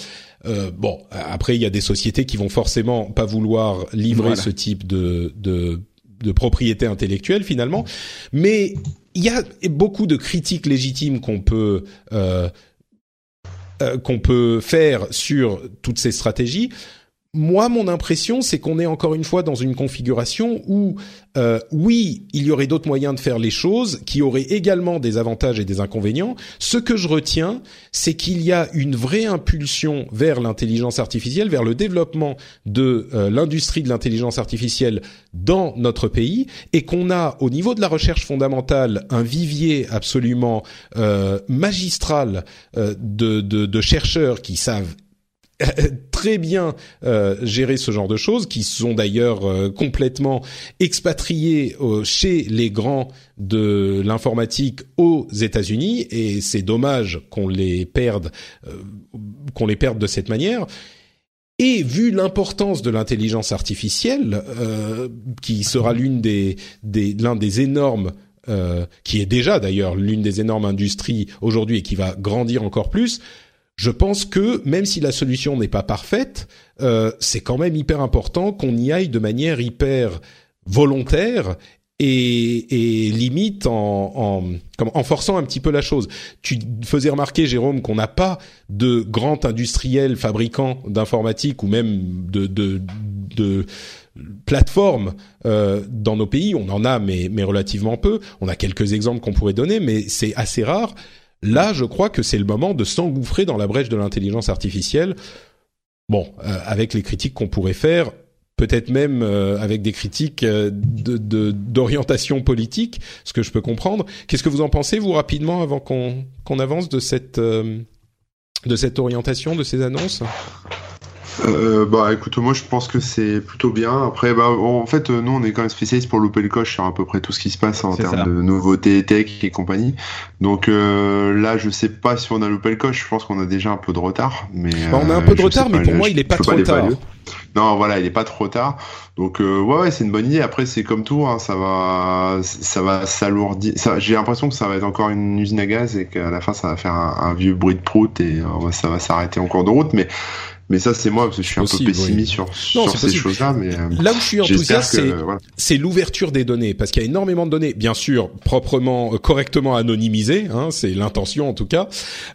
Euh, bon, après il y a des sociétés qui vont forcément pas vouloir livrer ce type de, de de propriété intellectuelle finalement, mais il y a beaucoup de critiques légitimes qu'on peut euh, euh, qu'on peut faire sur toutes ces stratégies. Moi, mon impression, c'est qu'on est encore une fois dans une configuration où, euh, oui, il y aurait d'autres moyens de faire les choses qui auraient également des avantages et des inconvénients. Ce que je retiens, c'est qu'il y a une vraie impulsion vers l'intelligence artificielle, vers le développement de euh, l'industrie de l'intelligence artificielle dans notre pays, et qu'on a, au niveau de la recherche fondamentale, un vivier absolument euh, magistral de, de, de chercheurs qui savent très bien euh, gérer ce genre de choses, qui sont d'ailleurs euh, complètement expatriés euh, chez les grands de l'informatique aux États-Unis, et c'est dommage qu'on les perde, qu'on les perde de cette manière. Et vu l'importance de l'intelligence artificielle, qui sera l'une des, l'un des énormes qui est déjà d'ailleurs l'une des énormes industries aujourd'hui et qui va grandir encore plus, je pense que même si la solution n'est pas parfaite, euh, c'est quand même hyper important qu'on y aille de manière hyper volontaire et, et limite en, en, comme, en forçant un petit peu la chose. Tu faisais remarquer, Jérôme, qu'on n'a pas de grand industriel fabricant d'informatique ou même de, de, de plateformes euh, dans nos pays. On en a, mais, mais relativement peu. On a quelques exemples qu'on pourrait donner, mais c'est assez rare. Là, je crois que c'est le moment de s'engouffrer dans la brèche de l'intelligence artificielle. Bon, euh, avec les critiques qu'on pourrait faire, peut-être même euh, avec des critiques euh, d'orientation politique, ce que je peux comprendre. Qu'est-ce que vous en pensez, vous, rapidement, avant qu'on qu'on avance de cette de cette orientation, de ces annonces? Euh, bah écoute, moi je pense que c'est plutôt bien. Après, bah en fait, nous on est quand même spécialiste pour louper le coche sur à peu près tout ce qui se passe en termes de nouveautés tech et compagnie. Donc euh, là, je sais pas si on a loupé le coche. Je pense qu'on a déjà un peu de retard. Mais bah, on a un peu de euh, retard, mais pour moi, il est pas trop tard. Non, voilà, il est pas trop tard. Donc euh, ouais, ouais c'est une bonne idée. Après, c'est comme tout, hein, ça va, ça va s'alourdir. J'ai l'impression que ça va être encore une usine à gaz et qu'à la fin, ça va faire un, un vieux bruit de prout et ça va s'arrêter en cours de route. Mais mais ça, c'est moi parce que je suis un peu pessimiste sur, sur ces choses-là. Mais euh, là où je suis enthousiaste, c'est c'est l'ouverture des données parce qu'il y a énormément de données, bien sûr, proprement, euh, correctement anonymisées. Hein, c'est l'intention en tout cas.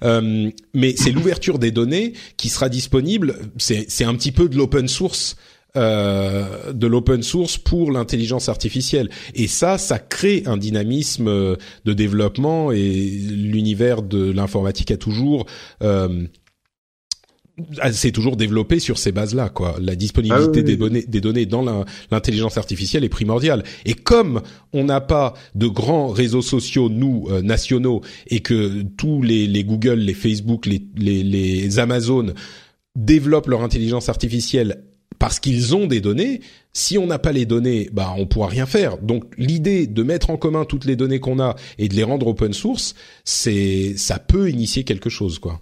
Euh, mais c'est l'ouverture des données qui sera disponible. C'est c'est un petit peu de l'open source. Euh, de l'open source pour l'intelligence artificielle et ça ça crée un dynamisme de développement et l'univers de l'informatique a toujours euh, c'est toujours développé sur ces bases-là, quoi. La disponibilité ah des données, des données dans l'intelligence artificielle est primordiale. Et comme on n'a pas de grands réseaux sociaux nous euh, nationaux et que tous les, les Google, les Facebook, les, les, les Amazon développent leur intelligence artificielle parce qu'ils ont des données. Si on n'a pas les données, bah on pourra rien faire. Donc l'idée de mettre en commun toutes les données qu'on a et de les rendre open source, c'est ça peut initier quelque chose, quoi.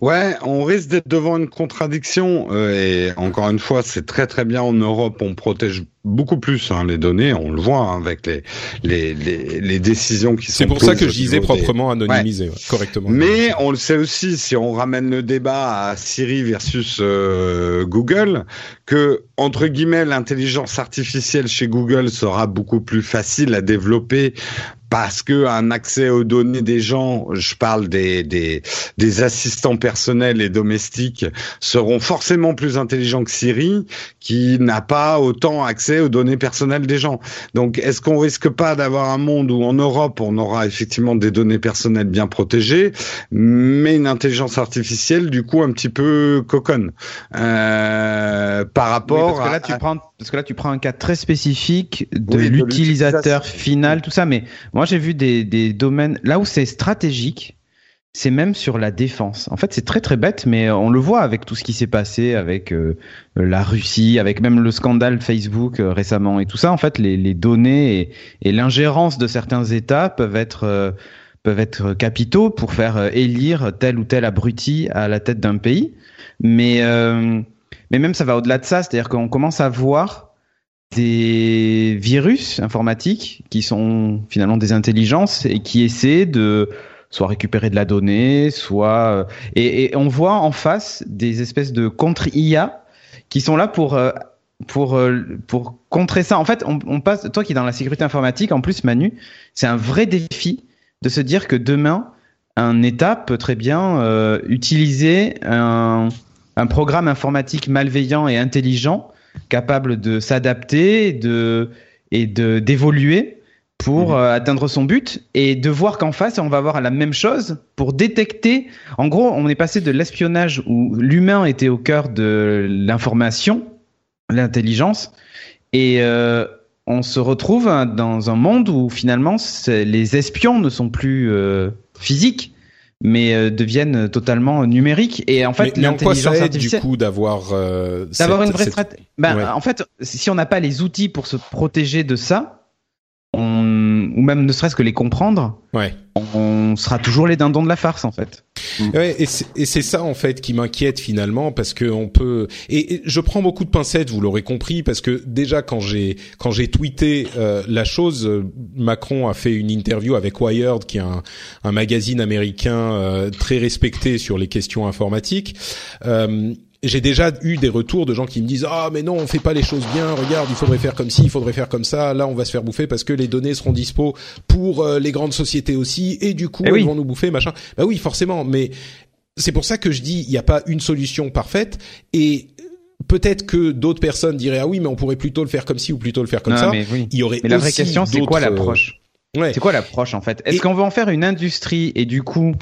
Ouais, on risque d'être devant une contradiction euh, et encore une fois, c'est très très bien en Europe, on protège beaucoup plus hein, les données, on le voit hein, avec les, les, les, les, décisions qui sont. C'est pour ça que je disais proprement anonymisé, correctement. Mais on le sait aussi, si on ramène le débat à Siri versus euh, Google, que entre guillemets l'intelligence artificielle chez Google sera beaucoup plus facile à développer parce que un accès aux données des gens, je parle des, des, des assistants personnels et domestiques, seront forcément plus intelligents que Siri, qui n'a pas autant accès aux données personnelles des gens. Donc, est-ce qu'on risque pas d'avoir un monde où en Europe, on aura effectivement des données personnelles bien protégées, mais une intelligence artificielle, du coup, un petit peu coconne euh, par rapport parce que là, à... tu prends, parce que là, tu prends un cas très spécifique de Oui, l'utilisateur final, tout ça. Mais moi, j'ai vu des, des domaines là où c'est stratégique. C'est même sur la défense. En fait, c'est très très bête, mais on le voit avec tout ce qui s'est passé avec euh, la Russie, avec même le scandale Facebook euh, récemment et tout ça. En fait, les, données et, l'ingérence de certains États peuvent être euh, peuvent être capitaux pour faire euh, élire tel ou tel abruti à la tête d'un pays. Mais euh, mais même ça va au-delà de ça, c'est-à-dire qu'on commence à voir des virus informatiques qui sont finalement des intelligences et qui essaient de soit récupérer de la donnée, soit euh, et, on voit en face des espèces de contre-IA qui sont là pour euh, pour euh, pour contrer ça. En fait, on, passe toi qui es dans la sécurité informatique en plus Manu, c'est un vrai défi de se dire que demain un État peut très bien utiliser un un programme informatique malveillant et intelligent capable de s'adapter de et de d'évoluer pour Mhm. euh, atteindre son but et de voir qu'en face on va avoir la même chose pour détecter en gros on est passé de l'espionnage où l'humain était au cœur de l'information l'intelligence et euh, on se retrouve dans un monde où finalement les espions ne sont plus euh, physiques mais euh, deviennent totalement numériques et en fait l'intelligence aide du artificielle coup d'avoir euh, d'avoir une vraie cette- stratégie. Ben, Ouais. En fait, si on n'a pas les outils pour se protéger de ça, on... ou même ne serait-ce que les comprendre, Ouais. on sera toujours les dindons de la farce en fait. Ouais, et c'est ça en fait qui m'inquiète finalement parce que on peut et, et je prends beaucoup de pincettes, vous l'aurez compris, parce que déjà quand j'ai quand j'ai tweeté euh, la chose, euh, Macron a fait une interview avec Wired, qui est un, un magazine américain euh, très respecté sur les questions informatiques. Euh, j'ai déjà eu des retours de gens qui me disent ah mais non on fait pas les choses bien regarde il faudrait faire comme ci il faudrait faire comme ça là on va se faire bouffer parce que les données seront dispo pour euh, les grandes sociétés aussi et du coup Eh elles oui. vont nous bouffer machin bah oui forcément mais c'est pour ça que je dis il n'y a pas une solution parfaite et peut-être que d'autres personnes diraient ah oui mais on pourrait plutôt le faire comme ci ou plutôt le faire comme Non, ça mais oui. il y aurait Mais la vraie question, c'est quoi euh, l'approche ouais C'est quoi l'approche en fait? Est-ce Et- qu'on veut en faire une industrie et du coup,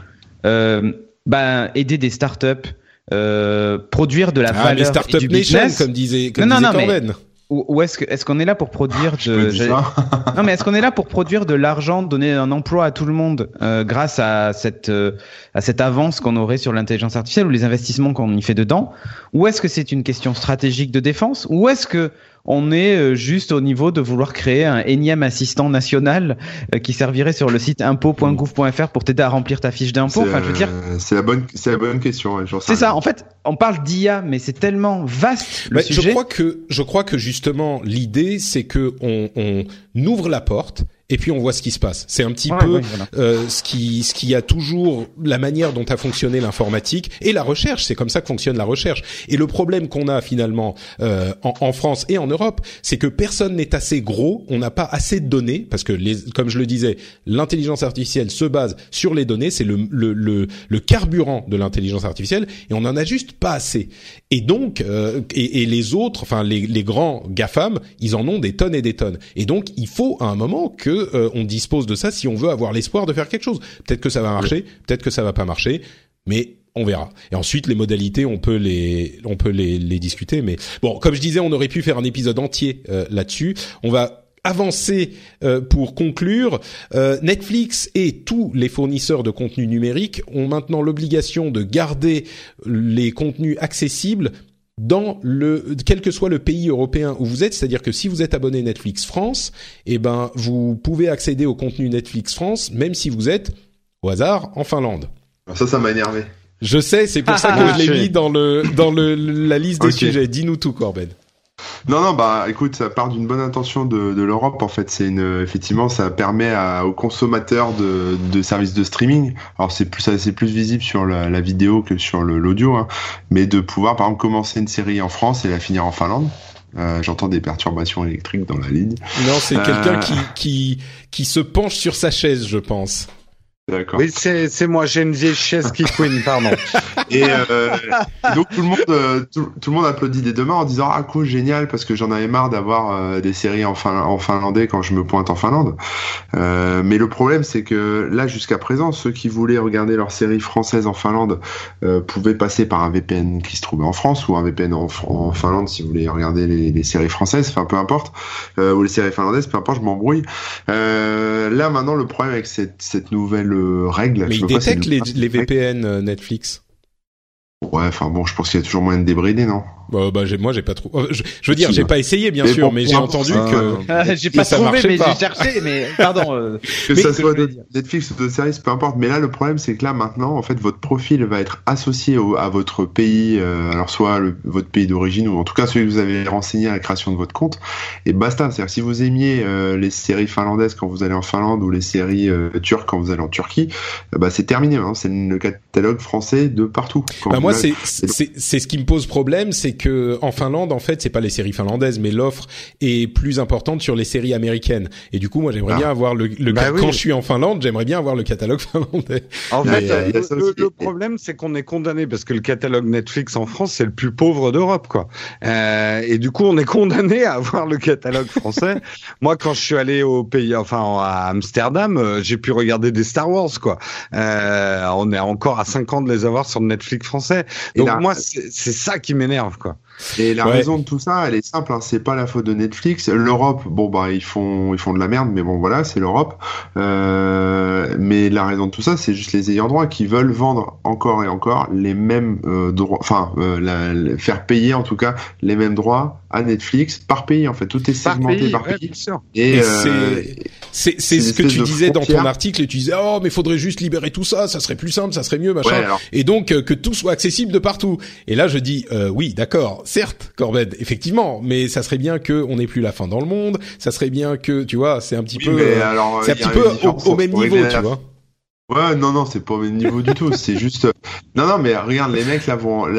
euh, ben, aider des startups, euh, produire de la ah mais valeur et startup du nation business. comme disait comme Non, non, disait non, mais- Corben. ou, ou est-ce que est-ce qu'on est là pour produire me de. Non, mais est-ce qu'on est là pour produire de l'argent, donner un emploi à tout le monde euh, grâce à cette euh, à cette avance qu'on aurait sur l'intelligence artificielle ou les investissements qu'on y fait dedans? Ou est-ce que c'est une question stratégique de défense? Ou est-ce que on est euh, juste au niveau de vouloir créer un énième assistant national euh, qui servirait sur le site impôt.gouv.fr pour t'aider à remplir ta fiche d'impôt Enfin, je veux dire, euh, c'est la bonne, c'est la bonne question. ouais, c'est ça. En fait, on parle d'IA, mais c'est tellement vaste le Bah, je sujet. crois que je crois que justement l'idée c'est que on, on ouvre la porte et puis on voit ce qui se passe. C'est un petit Ouais, peu ouais, voilà. euh, ce qui ce qui a toujours la manière dont a fonctionné l'informatique et la recherche. C'est comme ça que fonctionne la recherche. Et le problème qu'on a finalement euh, en, en France et en Europe, c'est que personne n'est assez gros. On n'a pas assez de données parce que les, comme je le disais, l'intelligence artificielle se base sur les données. C'est le, le le le carburant de l'intelligence artificielle et on en a juste pas assez. Et donc euh, et, et les autres, enfin les les grands gafam, ils en ont des tonnes et des tonnes. Et donc il faut à un moment que euh, on dispose de ça si on veut avoir l'espoir de faire quelque chose. Peut-être que ça va marcher, peut-être que ça va pas marcher, mais on verra. Et ensuite, les modalités, on peut les, on peut les, les discuter. Mais bon, comme je disais, on aurait pu faire un épisode entier euh, là-dessus. On va avancer euh, pour conclure. Euh, Netflix et tous les fournisseurs de contenu numérique ont maintenant l'obligation de garder les contenus accessibles dans le quel que soit le pays européen où vous êtes, c'est-à-dire que si vous êtes abonné Netflix France, eh ben vous pouvez accéder au contenu Netflix France même si vous êtes au hasard en Finlande. Alors ça, ça m'a énervé. Je sais, c'est pour ça que Ah, je l'ai mis dans le dans le la liste des sujets. Dis-nous tout, Corben. Non, non, bah écoute, ça part d'une bonne intention de, de l'Europe en fait. C'est une, effectivement, ça permet à, aux consommateurs de, de services de streaming. Alors c'est plus, c'est plus visible sur la, la vidéo que sur l'audio, hein, mais de pouvoir par exemple commencer une série en France et la finir en Finlande. Euh, J'entends des perturbations électriques dans la ligne. Non, c'est Euh. quelqu'un qui, qui, qui se penche sur sa chaise, je pense. D'accord. Oui, c'est moi, j'ai une vieille chaise qui couine, pardon. Et euh, donc tout le monde, euh, tout, tout le monde applaudit des deux mains en disant ah cool génial parce que j'en avais marre d'avoir euh, des séries en, fin, en finlandais quand je me pointe en Finlande. Euh, mais le problème c'est que là jusqu'à présent ceux qui voulaient regarder leurs séries françaises en Finlande pouvaient passer par un VPN qui se trouvait en France ou un VPN en, en Finlande si vous voulez regarder les, les séries françaises, enfin peu importe, ou les séries finlandaises, peu importe, je m'embrouille. Là maintenant le problème avec cette, cette nouvelle Mais je il sais pas si détecte elle- les, les VPN euh, Netflix. Ouais, enfin bon, je pense qu'il y a toujours moyen de débrider, non? Bah, bah, j'ai- moi, j'ai pas trop. euh, Je, je veux dire, j'ai bah. pas essayé, bien Mais sûr, bon, mais j'ai entendu que. un- j'ai que pas ça trouvé, mais pas. j'ai cherché, mais pardon. euh, Que Mais- ça que soit de. Netflix ou de séries, peu importe. Mais là, le problème, c'est que là, maintenant, en fait, votre profil va être associé au- à votre pays, euh, alors soit le- votre pays d'origine ou en tout cas celui que vous avez renseigné à la création de votre compte. Et basta. C'est-à-dire si vous aimiez euh, les séries finlandaises quand vous allez en Finlande ou les séries euh, turques quand vous allez en Turquie, euh, bah c'est terminé. Maintenant, c'est le catalogue français de partout. Quand Bah moi c'est c'est c'est ce qui me pose problème, c'est que en Finlande en fait c'est pas les séries finlandaises, mais l'offre est plus importante sur les séries américaines. Et du coup moi j'aimerais Ah. bien avoir le, le Bah oui. quand je suis en Finlande, j'aimerais bien avoir le catalogue finlandais. En Mais, fait, euh, le, le- aussi. le problème, c'est qu'on est condamné parce que le catalogue Netflix en France, c'est le plus pauvre d'Europe, quoi. Euh, et du coup, on est condamné à avoir le catalogue français. Moi, quand je suis allé au pays, enfin à Amsterdam, euh, j'ai pu regarder des Star Wars, quoi. Euh, on est encore à 5 ans de les avoir sur le Netflix français. Et Donc là- moi, c'est ça qui m'énerve, quoi. Et la Ouais. raison de tout ça, elle est simple, hein, c'est pas la faute de Netflix. L'Europe, bon bah ils font ils font de la merde, mais bon voilà, c'est l'Europe. Euh, mais la raison de tout ça, c'est juste les ayants droit qui veulent vendre encore et encore les mêmes euh, droits, enfin euh, la- la- faire payer en tout cas les mêmes droits à Netflix par pays. En fait, tout est Par segmenté pays, par pays. bien sûr. Et, Et euh, c'est- ce que tu disais dans ton article, et tu disais oh mais faudrait juste libérer tout ça, ça serait plus simple, ça serait mieux machin. ouais, Et donc euh, que tout soit accessible de partout. Et là je dis euh, oui d'accord, certes Corbett, effectivement, mais ça serait bien que on n'ait plus la fin dans le monde, ça serait bien que tu vois, c'est un petit oui, peu, euh, c'est un petit peu au, au même niveau, tu vois. Ouais, non, non, c'est pas au même niveau du tout. C'est juste. Non, non, mais regarde, les mecs là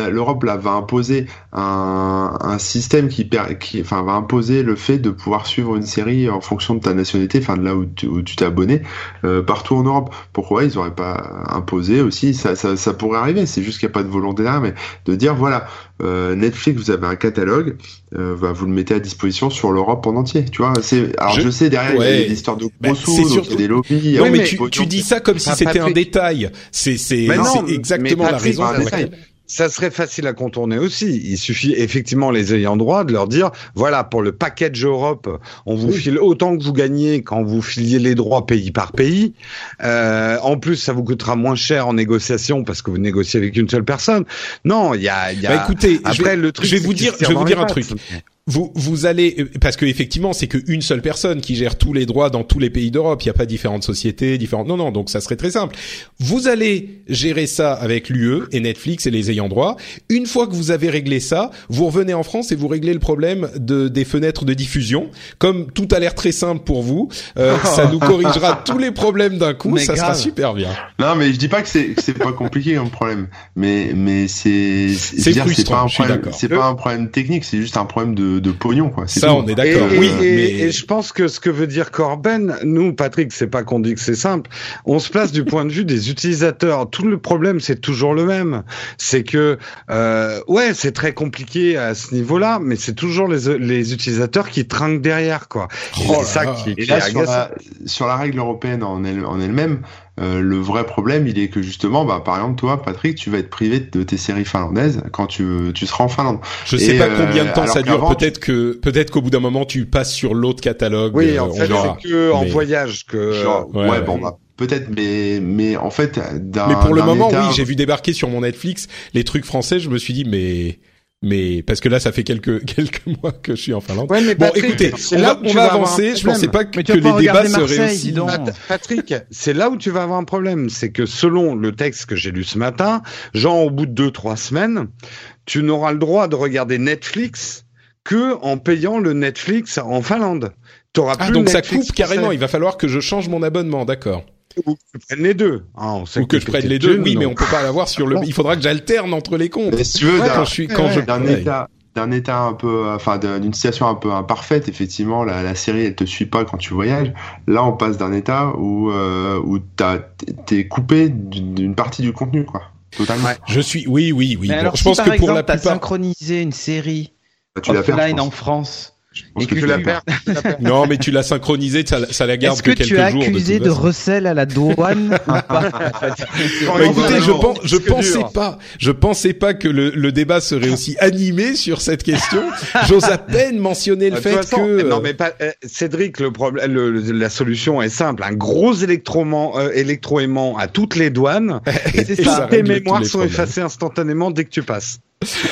l'Europe là va imposer un, système qui, per- qui, enfin, va imposer le fait de pouvoir suivre une série en fonction de ta nationalité, enfin de là où tu où t'es abonné, euh, partout en Europe. Pourquoi ils auraient pas imposé aussi Ça, ça, ça pourrait arriver. C'est juste qu'il n'y a pas de volonté là, mais de dire voilà, euh, Netflix, vous avez un catalogue, euh, bah, vous le mettez à disposition sur l'Europe en entier. Tu vois, c'est. Alors Je- je, sais derrière il y a Ouais. des histoires de Bah, gros c'est sous, donc il y surtout- a des lobbies. il y a Non mais tu, tu dis ça comme si c'était un Patrick. détail. C'est c'est c'est mais exactement la Patrick, raison. pour un laquelle- détail. Ça serait facile à contourner aussi. Il suffit effectivement les ayants droit de leur dire voilà pour le package Europe, on vous file autant que vous gagnez quand vous filiez les droits pays par pays. Euh, en plus, ça vous coûtera moins cher en négociation parce que vous négociez avec une seule personne. Non, il y a, y a... Bah écoutez, je Après, vais, le truc, je vais vous dire, je vais vous dire un truc. Vous, vous allez euh, parce que effectivement c'est qu'une seule personne qui gère tous les droits dans tous les pays d'Europe. Il n'y a pas différentes sociétés, différentes. Non, non. Donc ça serait très simple. Vous allez gérer ça avec l'UE et Netflix et les ayants droit. Une fois que vous avez réglé ça, vous revenez en France et vous réglez le problème de des fenêtres de diffusion. Comme tout a l'air très simple pour vous, euh, ça nous corrigera tous les problèmes d'un coup. Mais ça sera super bien. Non, mais je dis pas que c'est que c'est pas compliqué comme problème, mais mais c'est C'est pas un je suis problème, d'accord. c'est pas un problème technique, c'est juste un problème de, de pognon quoi. Ça, tout. on est d'accord. et- Oui, et- mais et je pense que ce que veut dire Corben, nous, Patrick, c'est pas qu'on dit que c'est simple. On se place du point de vue des utilisateurs. Tout le problème, c'est toujours le même. C'est que, euh, ouais, c'est très compliqué à ce niveau-là, mais c'est toujours les, les utilisateurs qui trinquent derrière, quoi. Oh là c'est ça qui, Et là est sur la sur la règle européenne en elle en elle-même, euh, le vrai problème, il est que justement, bah par exemple toi, Patrick, tu vas être privé de tes séries finlandaises quand tu tu seras en Finlande. Je sais Et, pas euh, combien de temps alors ça dure. Peut-être que peut-être qu'au bout d'un moment tu passes sur l'autre catalogue. Oui, euh, en fait, c'est que en Mais- voyage que. Genre, ouais, bon bah peut-être, mais mais en fait, d'un Mais pour le moment, état- oui, j'ai vu débarquer sur mon Netflix les trucs français. Je me suis dit mais mais parce que là, ça fait quelques quelques mois que je suis en Finlande. Ouais, mais Bon, Patrick, écoutez, on là va, où on tu va vas avoir un avancer. Je problème. pensais pas que, les débats seraient aussi. Patrick, c'est là où tu vas avoir un problème, c'est que selon le texte que j'ai lu ce matin, genre au bout de deux trois semaines, tu n'auras le droit de regarder Netflix que en payant le Netflix en Finlande. T'auras Ah plus donc ça Netflix coupe carrément. Il va falloir que je change mon abonnement, d'accord. Ou que tu prennes les deux. hein, on sait Ou que je prenne les deux. Oui, mais on peut pas l'avoir sur le. Il faudra que j'alterne entre les comptes. Mais si tu veux, Ouais, d'un- Quand je suis quand je d'un ouais. état d'un état un peu, enfin d'une situation un peu imparfaite. Effectivement, la, la, série elle te suit pas quand tu voyages. Là, on passe d'un état où euh, où t'es coupé d'une partie du contenu, quoi. Totalement. Ouais. Je suis, oui, oui, oui. Bon, alors, je si pense par que exemple, pour la plupart. synchronisé une série Bah, tu offline en France. Je pense Et que que tu la perds. Non, mais tu l'as synchronisé, ça, ça la garde Est-ce que, que quelques tu as jours. accusé de recel à la douane Bah, écoutez, je, pense, je disque dur. pensais pas, je pensais pas que le, le débat serait aussi animé sur cette question. J'ose à peine mentionner le De toute fait façon, que. non mais pas, euh, Cédric, le problème, le- le- la solution est simple, un gros électroaimant, euh, électroaimant à toutes les douanes, et, C'est et ça. tes mémoires sont effacées instantanément dès que tu passes.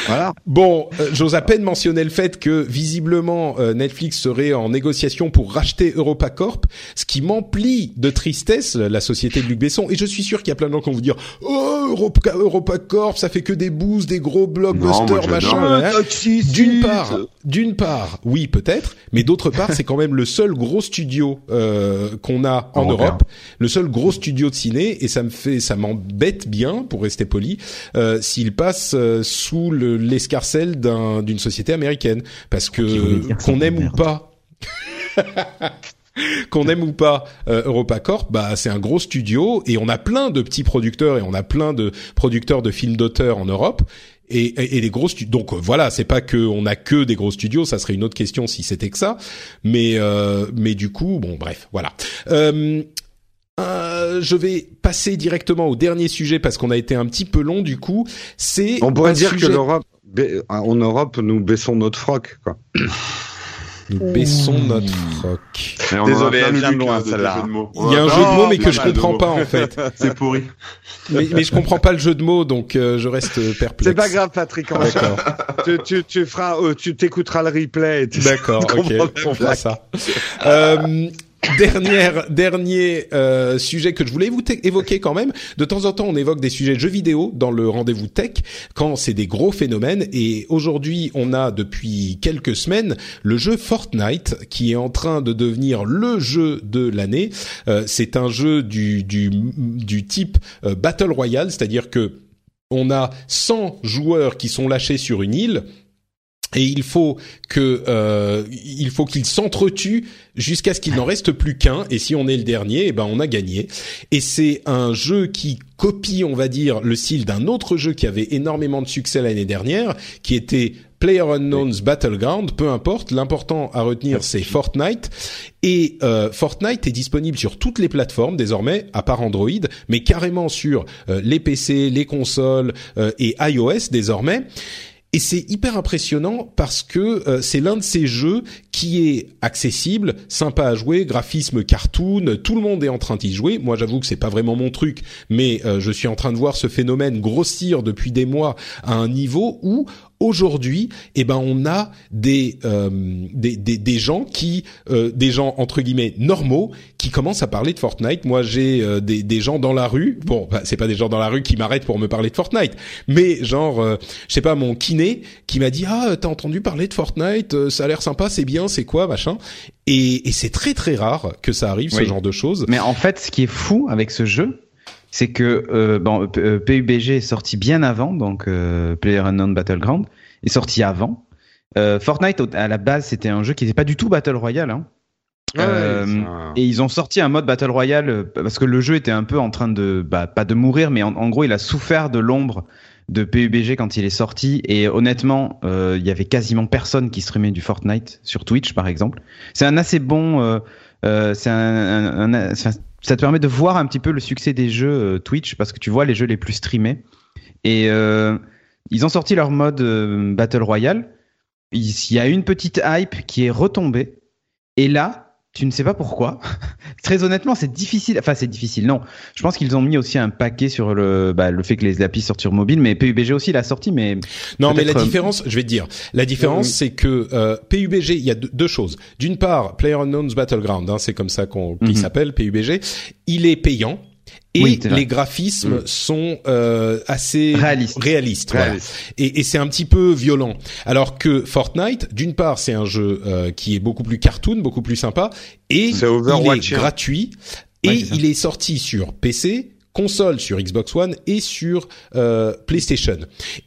Voilà. Bon, euh, j'ose à peine mentionner le fait que visiblement euh, Netflix serait en négociation pour racheter EuropaCorp, ce qui m'emplit de tristesse la société de Luc Besson. Et je suis sûr qu'il y a plein de gens qui vont vous dire oh Europa, EuropaCorp, ça fait que des boosts, des gros blockbusters, machin. hein. D'une part, d'une part, oui peut-être, mais d'autre part, c'est quand même le seul gros studio euh, qu'on a en. Europe, le seul gros studio de ciné, et ça me fait, ça m'embête bien, pour rester poli, euh, s'il passe euh, sous l'escarcelle d'un- d'une société américaine, parce que qu'on aime ou pas. qu'on aime ou pas euh, EuropaCorp, bah c'est un gros studio et on a plein de petits producteurs et on a plein de producteurs de films d'auteur en Europe et, et, et les gros studios. Donc euh, voilà, c'est pas que on a que des gros studios, ça serait une autre question si c'était que ça. Mais euh, mais du coup, bon bref, voilà. Euh, euh, je vais passer directement au dernier sujet parce qu'on a été un petit peu long du coup. C'est On pourrait dire sujet- que l'Europe, en Europe, nous baissons notre froc, quoi. nous baissons notre froc. Désolé, elle le vient loin, celle-là. Il y a un jeu de mots mais que je comprends pas en fait. C'est pourri. mais, mais je comprends pas le jeu de mots donc euh, je reste perplexe. C'est pas grave, Patrick. D'accord. tu, tu, tu feras, euh, tu t'écouteras le replay. Et tu D'accord, ok, on fera ça. Euh, dernière, dernier euh, sujet que je voulais vous évoquer quand même. De temps en temps, on évoque des sujets de jeux vidéo dans le rendez-vous tech quand c'est des gros phénomènes. Et aujourd'hui, on a depuis quelques semaines le jeu Fortnite qui est en train de devenir le jeu de l'année. Euh, c'est un jeu du du, du type euh, Battle Royale, c'est-à-dire que on a 100 joueurs qui sont lâchés sur une île et il faut que euh, il faut qu'ils s'entretuent jusqu'à ce qu'il n'en reste plus qu'un. Et si on est le dernier eh ben on a gagné. Et c'est un jeu qui copie on va dire le style d'un autre jeu qui avait énormément de succès l'année dernière qui était PlayerUnknown's Battleground, peu importe, l'important à retenir c'est Fortnite. Et euh, Fortnite est disponible sur toutes les plateformes désormais, à part Android, mais carrément sur euh, les PC, les consoles euh, et iOS désormais. Et c'est hyper impressionnant parce que euh, c'est l'un de ces jeux qui est accessible, sympa à jouer, graphisme cartoon, tout le monde est en train d'y jouer. Moi, j'avoue que c'est pas vraiment mon truc, mais euh, je suis en train de voir ce phénomène grossir depuis des mois à un niveau où aujourd'hui, eh ben, on a des euh, des, des, des gens qui, euh, des gens entre guillemets normaux, qui commencent à parler de Fortnite. Moi, j'ai euh, des, des gens dans la rue. Bon, bah, c'est pas des gens dans la rue qui m'arrêtent pour me parler de Fortnite, mais genre, euh, je sais pas, mon kiné qui m'a dit ah t'as entendu parler de Fortnite, euh, ça a l'air sympa, c'est bien, c'est quoi, machin? Et, et c'est très très rare que ça arrive ce genre de choses. Mais en fait, ce qui est fou avec ce jeu, c'est que euh, bon, P- euh, PUBG est sorti bien avant, donc euh, PlayerUnknown Battleground est sorti avant. Euh, Fortnite à la base c'était un jeu qui n'était pas du tout Battle Royale. Hein. Ouais, Euh, ça- Et ils ont sorti un mode Battle Royale euh, parce que le jeu était un peu en train de, bah, pas de mourir, mais en, en gros il a souffert de l'ombre de PUBG quand il est sorti. Et honnêtement, euh, il y avait quasiment personne qui streamait du Fortnite sur Twitch par exemple. C'est un assez bon, euh, euh, c'est un, un- un- c'est un- ça te permet de voir un petit peu le succès des jeux euh, Twitch parce que tu vois les jeux les plus streamés. Et euh, ils ont sorti leur mode euh, Battle Royale. Il il y a une petite hype qui est retombée. Et là, tu ne sais pas pourquoi. Très honnêtement, c'est difficile. Enfin, c'est difficile. Non, je pense qu'ils ont mis aussi un paquet sur le, bah, le fait que les applis sortent sur mobile, mais PUBG aussi l'a sorti. Mais Non, mais la euh, différence, je vais te dire, la différence, Oui. c'est que euh, PUBG, il y a deux, deux choses. D'une part, PlayerUnknown's Battleground, hein, c'est comme ça qu'on qu'il Mhm. s'appelle PUBG, il est payant. Et Oui, les graphismes Mhm. sont euh, assez Réalistes. réalistes, voilà. Réaliste. et, et c'est un petit peu violent. Alors que Fortnite, d'une part, c'est un jeu euh, qui est beaucoup plus cartoon, beaucoup plus sympa, et C'est il est gratuit, et Ouais, il est sorti sur PC, console, sur Xbox One et sur euh, PlayStation.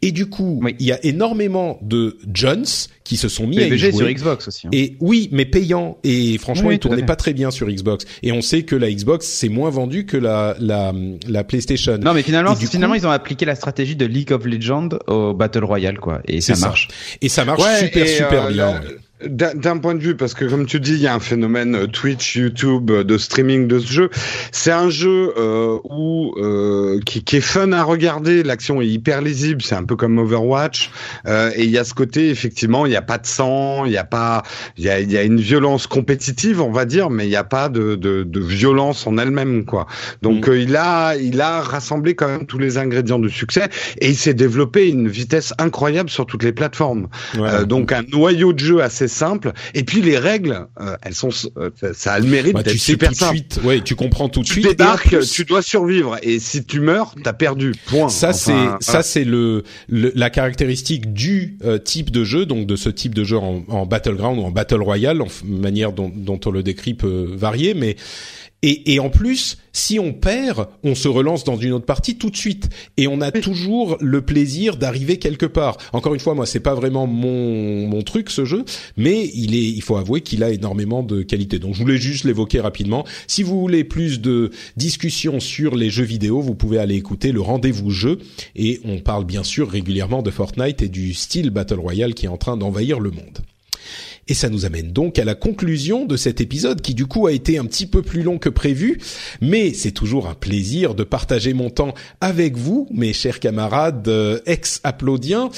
Et du coup, il y a énormément de Jones qui se sont mis à y PUBG jouer. sur Xbox aussi. hein. Et oui, mais payant. Et franchement, Oui, il tout à tournait fait. pas très bien sur Xbox. Et on sait que la Xbox c'est moins vendu que la la la PlayStation. Non, mais finalement, finalement, coup- ils ont appliqué la stratégie de League of Legends au Battle Royale, quoi. Et ça marche. Et ça marche Ouais, super super euh, bien. D'un point de vue, parce que comme tu dis, il y a un phénomène euh, Twitch, YouTube, euh, de streaming de ce jeu. C'est un jeu euh, où euh, qui, qui est fun à regarder. L'action est hyper lisible. C'est un peu comme Overwatch. Euh, et il y a ce côté, effectivement, il n'y a pas de sang, il n'y a pas, il y a, y a une violence compétitive, on va dire, mais il n'y a pas de, de, de violence en elle-même, quoi. Donc Mm. euh, il a, il a rassemblé quand même tous les ingrédients du succès et il s'est développé à une vitesse incroyable sur toutes les plateformes. Ouais. Donc un noyau de jeu assez simple. Et puis les règles, euh, elles sont, euh, ça- a le mérite Bah, d'être tu sais super tout de simple. suite. Ouais, tu comprends tout de Tu suite. En débarques, tu dois survivre. Et si tu meurs, t'as perdu. Point. Ça Enfin, c'est voilà. ça c'est le, le- la caractéristique du euh, type de jeu donc de ce type de jeu en, en battleground ou en battle royale en manière dont, dont on le décrit peut varier mais et, et en plus si on perd on se relance dans une autre partie tout de suite. Et on a toujours le plaisir d'arriver quelque part. Encore une fois moi c'est pas vraiment mon mon truc ce jeu mais il est il faut avouer qu'il a énormément de qualité. Donc je voulais juste l'évoquer rapidement. Si vous voulez plus de discussions sur les jeux vidéo vous pouvez aller écouter le rendez-vous jeu. Et on parle bien sûr régulièrement de Fortnite et du style Battle Royale qui est en train d'envahir le monde. Et ça nous amène donc à la conclusion de cet épisode qui du coup a été un petit peu plus long que prévu, mais c'est toujours un plaisir de partager mon temps avec vous, mes chers camarades euh, ex-applaudiens.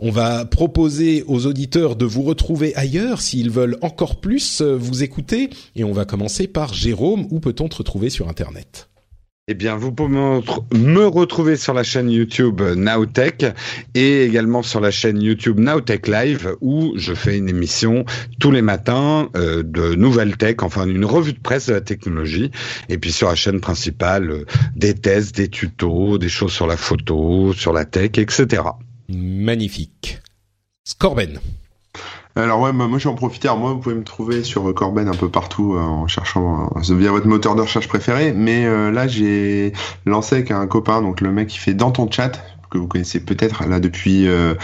On va proposer aux auditeurs de vous retrouver ailleurs s'ils veulent encore plus euh, vous écouter, et on va commencer par Jérôme, où peut-on te retrouver sur Internet? Eh bien, vous pouvez me retr- me retrouver sur la chaîne YouTube Nowtech et également sur la chaîne YouTube Nowtech Live où je fais une émission tous les matins euh, de nouvelles tech, enfin une revue de presse de la technologie. Et puis sur la chaîne principale, euh, des tests, des tutos, des choses sur la photo, sur la tech, etc. Magnifique. Scorben. Alors ouais, moi, moi je vais en profiter. Alors moi, vous pouvez me trouver sur Corben un peu partout euh, en cherchant euh, via votre moteur de recherche préféré. Mais euh, là, j'ai lancé avec un copain, donc le mec qui fait dans ton chat que vous connaissez peut-être là depuis euh,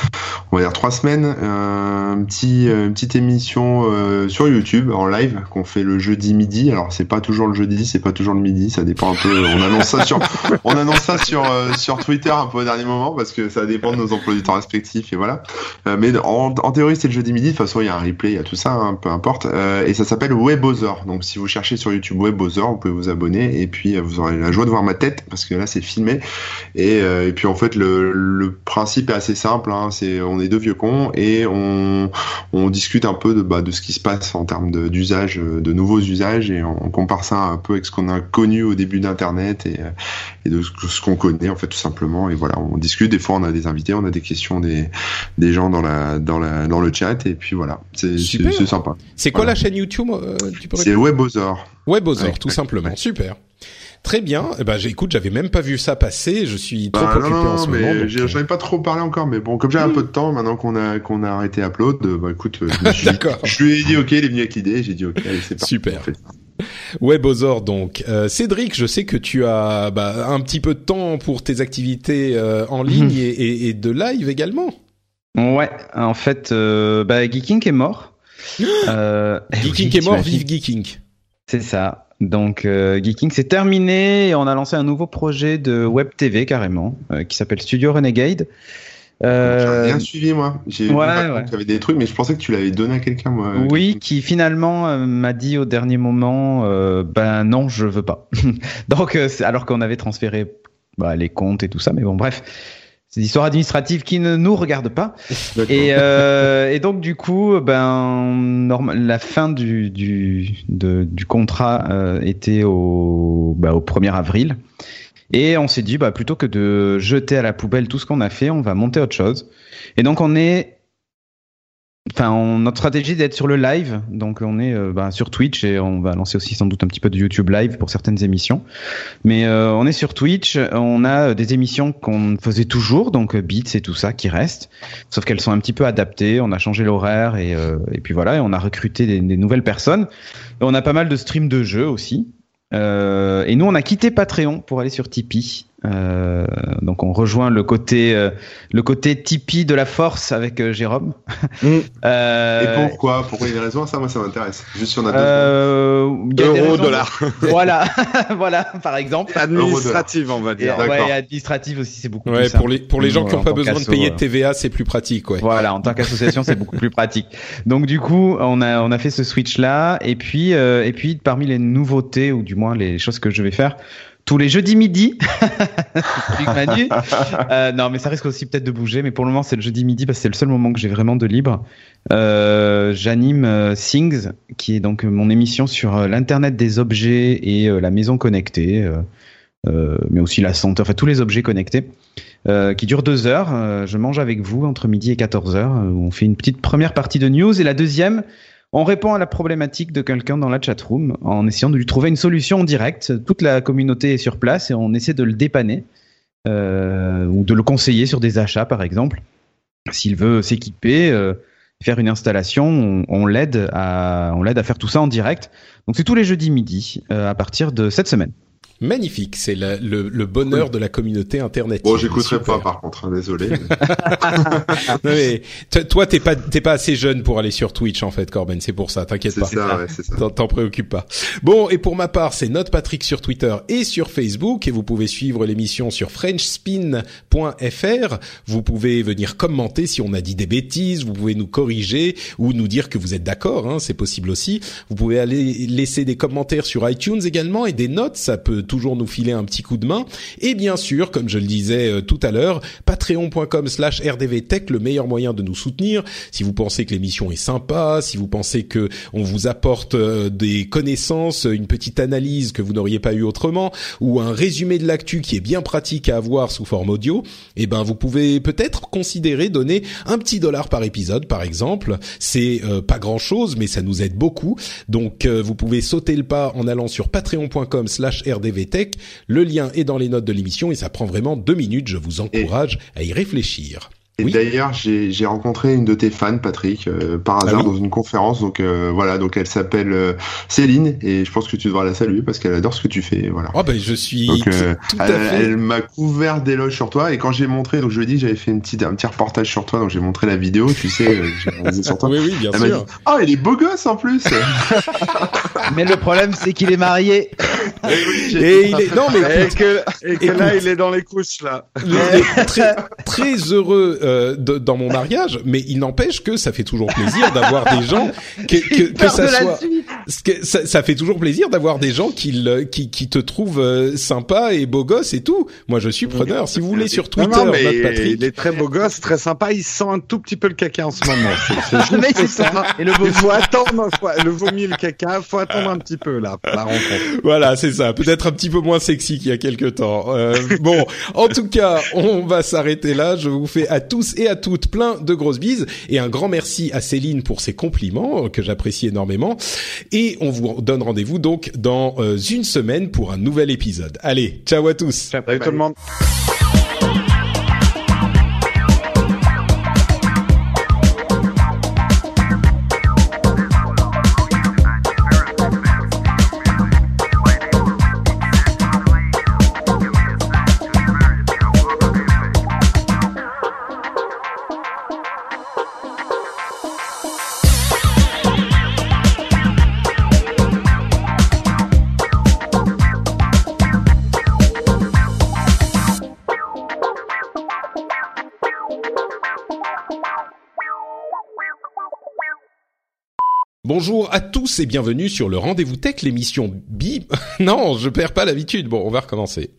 on va dire trois semaines un petit euh, une petite émission euh, sur YouTube en live qu'on fait le jeudi midi. Alors c'est pas toujours le jeudi c'est pas toujours le midi ça dépend un peu on annonce ça sur on annonce ça sur sur Twitter un peu au dernier moment parce que ça dépend de nos emplois du temps respectifs et voilà. Mais en, en théorie c'est le jeudi midi de toute façon il y a un replay il y a tout ça hein, peu importe. Et ça s'appelle Webother. Donc si vous cherchez sur YouTube Webother vous pouvez vous abonner et puis vous aurez la joie de voir ma tête parce que là c'est filmé. Et, et puis en fait le, le principe est assez simple hein, c'est on est deux vieux cons et on, on discute un peu de, bah, de ce qui se passe en termes d'usage de, de nouveaux usages et on, on compare ça un peu avec ce qu'on a connu au début d'internet et, euh, et de ce, qu'on connaît en fait tout simplement. Et voilà on discute. Des fois on a des invités on a des questions des, des gens dans la dans la dans le chat et puis voilà. C'est sympa. C'est quoi Voilà. la chaîne YouTube euh, c'est Webother, Ouais, tout simplement. Super. Très bien. Eh ben, j'ai- écoute, j'avais même pas vu ça passer. Je suis trop Bah, occupé non, non, en ce mais moment. donc, euh, j'en ai pas trop parlé encore, mais bon, comme j'ai un peu de temps, maintenant qu'on a qu'on a arrêté Upload, euh, bah écoute, euh, je, D'accord. je lui ai dit ok, il est venu avec l'idée, j'ai dit ok, allez, c'est parti. Super. Webother, donc. Euh, Cédric, je sais que tu as bah, un petit peu de temps pour tes activités euh, en ligne et, et- et de live également. Ouais, en fait, euh, bah, Geeking est mort. Euh, eh Geeking oui, est mort, vive Geeking. C'est ça. Donc, euh, Geeking, c'est terminé et on a lancé un nouveau projet de web TV carrément, euh, qui s'appelle Studio Renegade. Euh, J'ai rien suivi moi. J'ai ouais, ouais. des trucs, mais je pensais que tu l'avais donné à quelqu'un moi. oui, qui finalement euh, m'a dit au dernier moment, euh, ben non, je veux pas. Donc, euh, alors qu'on avait transféré bah, les comptes et tout ça, mais bon, bref, c'est des histoires administratives qui ne nous regardent pas. Et, euh, et donc du coup, ben la fin du du de- du contrat euh, était au bah, au 1er avril. Et on s'est dit bah plutôt que de jeter à la poubelle tout ce qu'on a fait, on va monter autre chose. Et donc on est Enfin, on- notre stratégie d'être sur le live, donc on est euh, bah, sur Twitch et on va lancer aussi sans doute un petit peu de YouTube live pour certaines émissions. Mais euh, on est sur Twitch, on a des émissions qu'on faisait toujours, donc euh, Beats et tout ça qui restent, sauf qu'elles sont un petit peu adaptées. On a changé l'horaire et, euh, et puis voilà, et on a recruté des, des nouvelles personnes. On a pas mal de streams de jeux aussi. Euh, et nous, on a quitté Patreon pour aller sur Tipeee. Euh, donc, on rejoint le côté euh, le côté Tipeee de la force avec euh, Jérôme. Mm. Euh, Et pourquoi? Pourquoi il y a des raisons? Ça, moi, ça m'intéresse. Juste si on a deux euh, il y a des Euro, raisons- dollar. Voilà, voilà, par exemple. Administrative, on va Et, dire. D'accord. ouais, et administratif aussi, c'est beaucoup Ouais, plus simple. pour les pour les gens qui n'ont pas besoin de payer de TVA, c'est plus pratique, ouais. Voilà, en tant qu'association, c'est beaucoup plus pratique. Donc du coup, on a on a fait ce switch là, et puis euh, et puis parmi les nouveautés ou du moins les choses que je vais faire tous les jeudis midi, Manu. Euh, non, mais ça risque aussi peut-être de bouger, mais pour le moment c'est le jeudi midi parce que c'est le seul moment que j'ai vraiment de libre. Euh, J'anime euh, Things, qui est donc mon émission sur euh, l'internet des objets et euh, la maison connectée, euh, euh, mais aussi la santé, enfin tous les objets connectés euh, qui dure deux heures. Euh, je mange avec vous entre midi et 14 heures. euh, on fait une petite première partie de news et la deuxième, on répond à la problématique de quelqu'un dans la chatroom en essayant de lui trouver une solution en direct. Toute la communauté est sur place et on essaie de le dépanner euh, ou de le conseiller sur des achats par exemple. S'il veut s'équiper, euh, faire une installation, on, l'aide à à faire tout ça en direct. Donc c'est tous les jeudis midi euh, à partir de cette semaine. Magnifique, c'est le, le bonheur de la communauté internet. Bon, j'écouterai pas, par contre, hein, désolé. Non, mais toi, t'es pas t'es pas assez jeune pour aller sur Twitch en fait, Corben. C'est pour ça. T'inquiète c'est pas. ça, ouais, c'est ça. T'en- T'en préoccupe pas. Bon, et pour ma part, c'est Note Patrick sur Twitter et sur Facebook, et vous pouvez suivre l'émission sur FrenchSpin.fr. Vous pouvez venir commenter si on a dit des bêtises, vous pouvez nous corriger ou nous dire que vous êtes d'accord, hein, c'est possible aussi. Vous pouvez aller laisser des commentaires sur iTunes également et des notes, ça peut toujours nous filer un petit coup de main. Et bien sûr, comme je le disais euh, tout à l'heure, patreon.com slash rdvtech, le meilleur moyen de nous soutenir. Si vous pensez que l'émission est sympa, si vous pensez que on vous apporte euh, des connaissances, une petite analyse que vous n'auriez pas eu autrement, ou un résumé de l'actu qui est bien pratique à avoir sous forme audio, eh ben vous pouvez peut-être considérer donner un petit dollar par épisode, par exemple. C'est euh, pas grand chose, mais ça nous aide beaucoup. Donc euh, vous pouvez sauter le pas en allant sur patreon.com slash rdvtech. Le lien est dans les notes de l'émission et ça prend vraiment deux minutes. Je vous encourage à y réfléchir. Et Oui. d'ailleurs, j'ai j'ai rencontré une de tes fans, Patrick, euh, par hasard Ah oui dans une conférence. Donc euh, voilà, donc elle s'appelle euh, Céline et je pense que tu devras la saluer parce qu'elle adore ce que tu fais. Voilà. Oh ben je suis Donc tout, euh, tout à elle, fait. elle m'a couvert d'éloges sur toi et quand j'ai montré, donc je lui ai dit que j'avais fait une petite, un petit reportage sur toi, donc j'ai montré la vidéo, tu sais, euh, j'ai réalisé sur toi. Oui oui bien Elle m'a dit, sûr. ah, il est beau gosse en plus. Mais le problème c'est qu'il est marié. Et il est non mais Et que, et que là, il est dans les couches, là. très, très heureux euh, de- dans mon mariage, mais il n'empêche que ça fait toujours plaisir d'avoir des gens que, que, que ça soit. que- ça, ça fait toujours plaisir d'avoir des gens qui, le- qui, qui te trouvent euh, sympa et beau gosse et tout. Moi, je suis preneur. Si vous voulez sur Twitter, non, non, mais notre Patrick. il est très beau gosse, très sympa. Il sent un tout petit peu le caca en ce moment. C'est- juste ça. ça. Et le beau Il faut attendre, faut- le vomi, et le caca, faut attendre un petit peu là, la rencontre. Voilà, c'est ça. Peut-être un petit peu moins sexy qu'il y a quelques temps. Euh, bon, en tout cas, on va s'arrêter là. Je vous fais à tous et à toutes plein de grosses bises et un grand merci à Céline pour ses compliments euh, que j'apprécie énormément. Et on vous donne rendez-vous donc dans euh, une semaine pour un nouvel épisode. Allez, ciao à tous. Salut tout le monde. Bonjour à tous et bienvenue sur le Rendez-vous Tech, l'émission bi... non, je perds pas l'habitude. Bon, on va recommencer.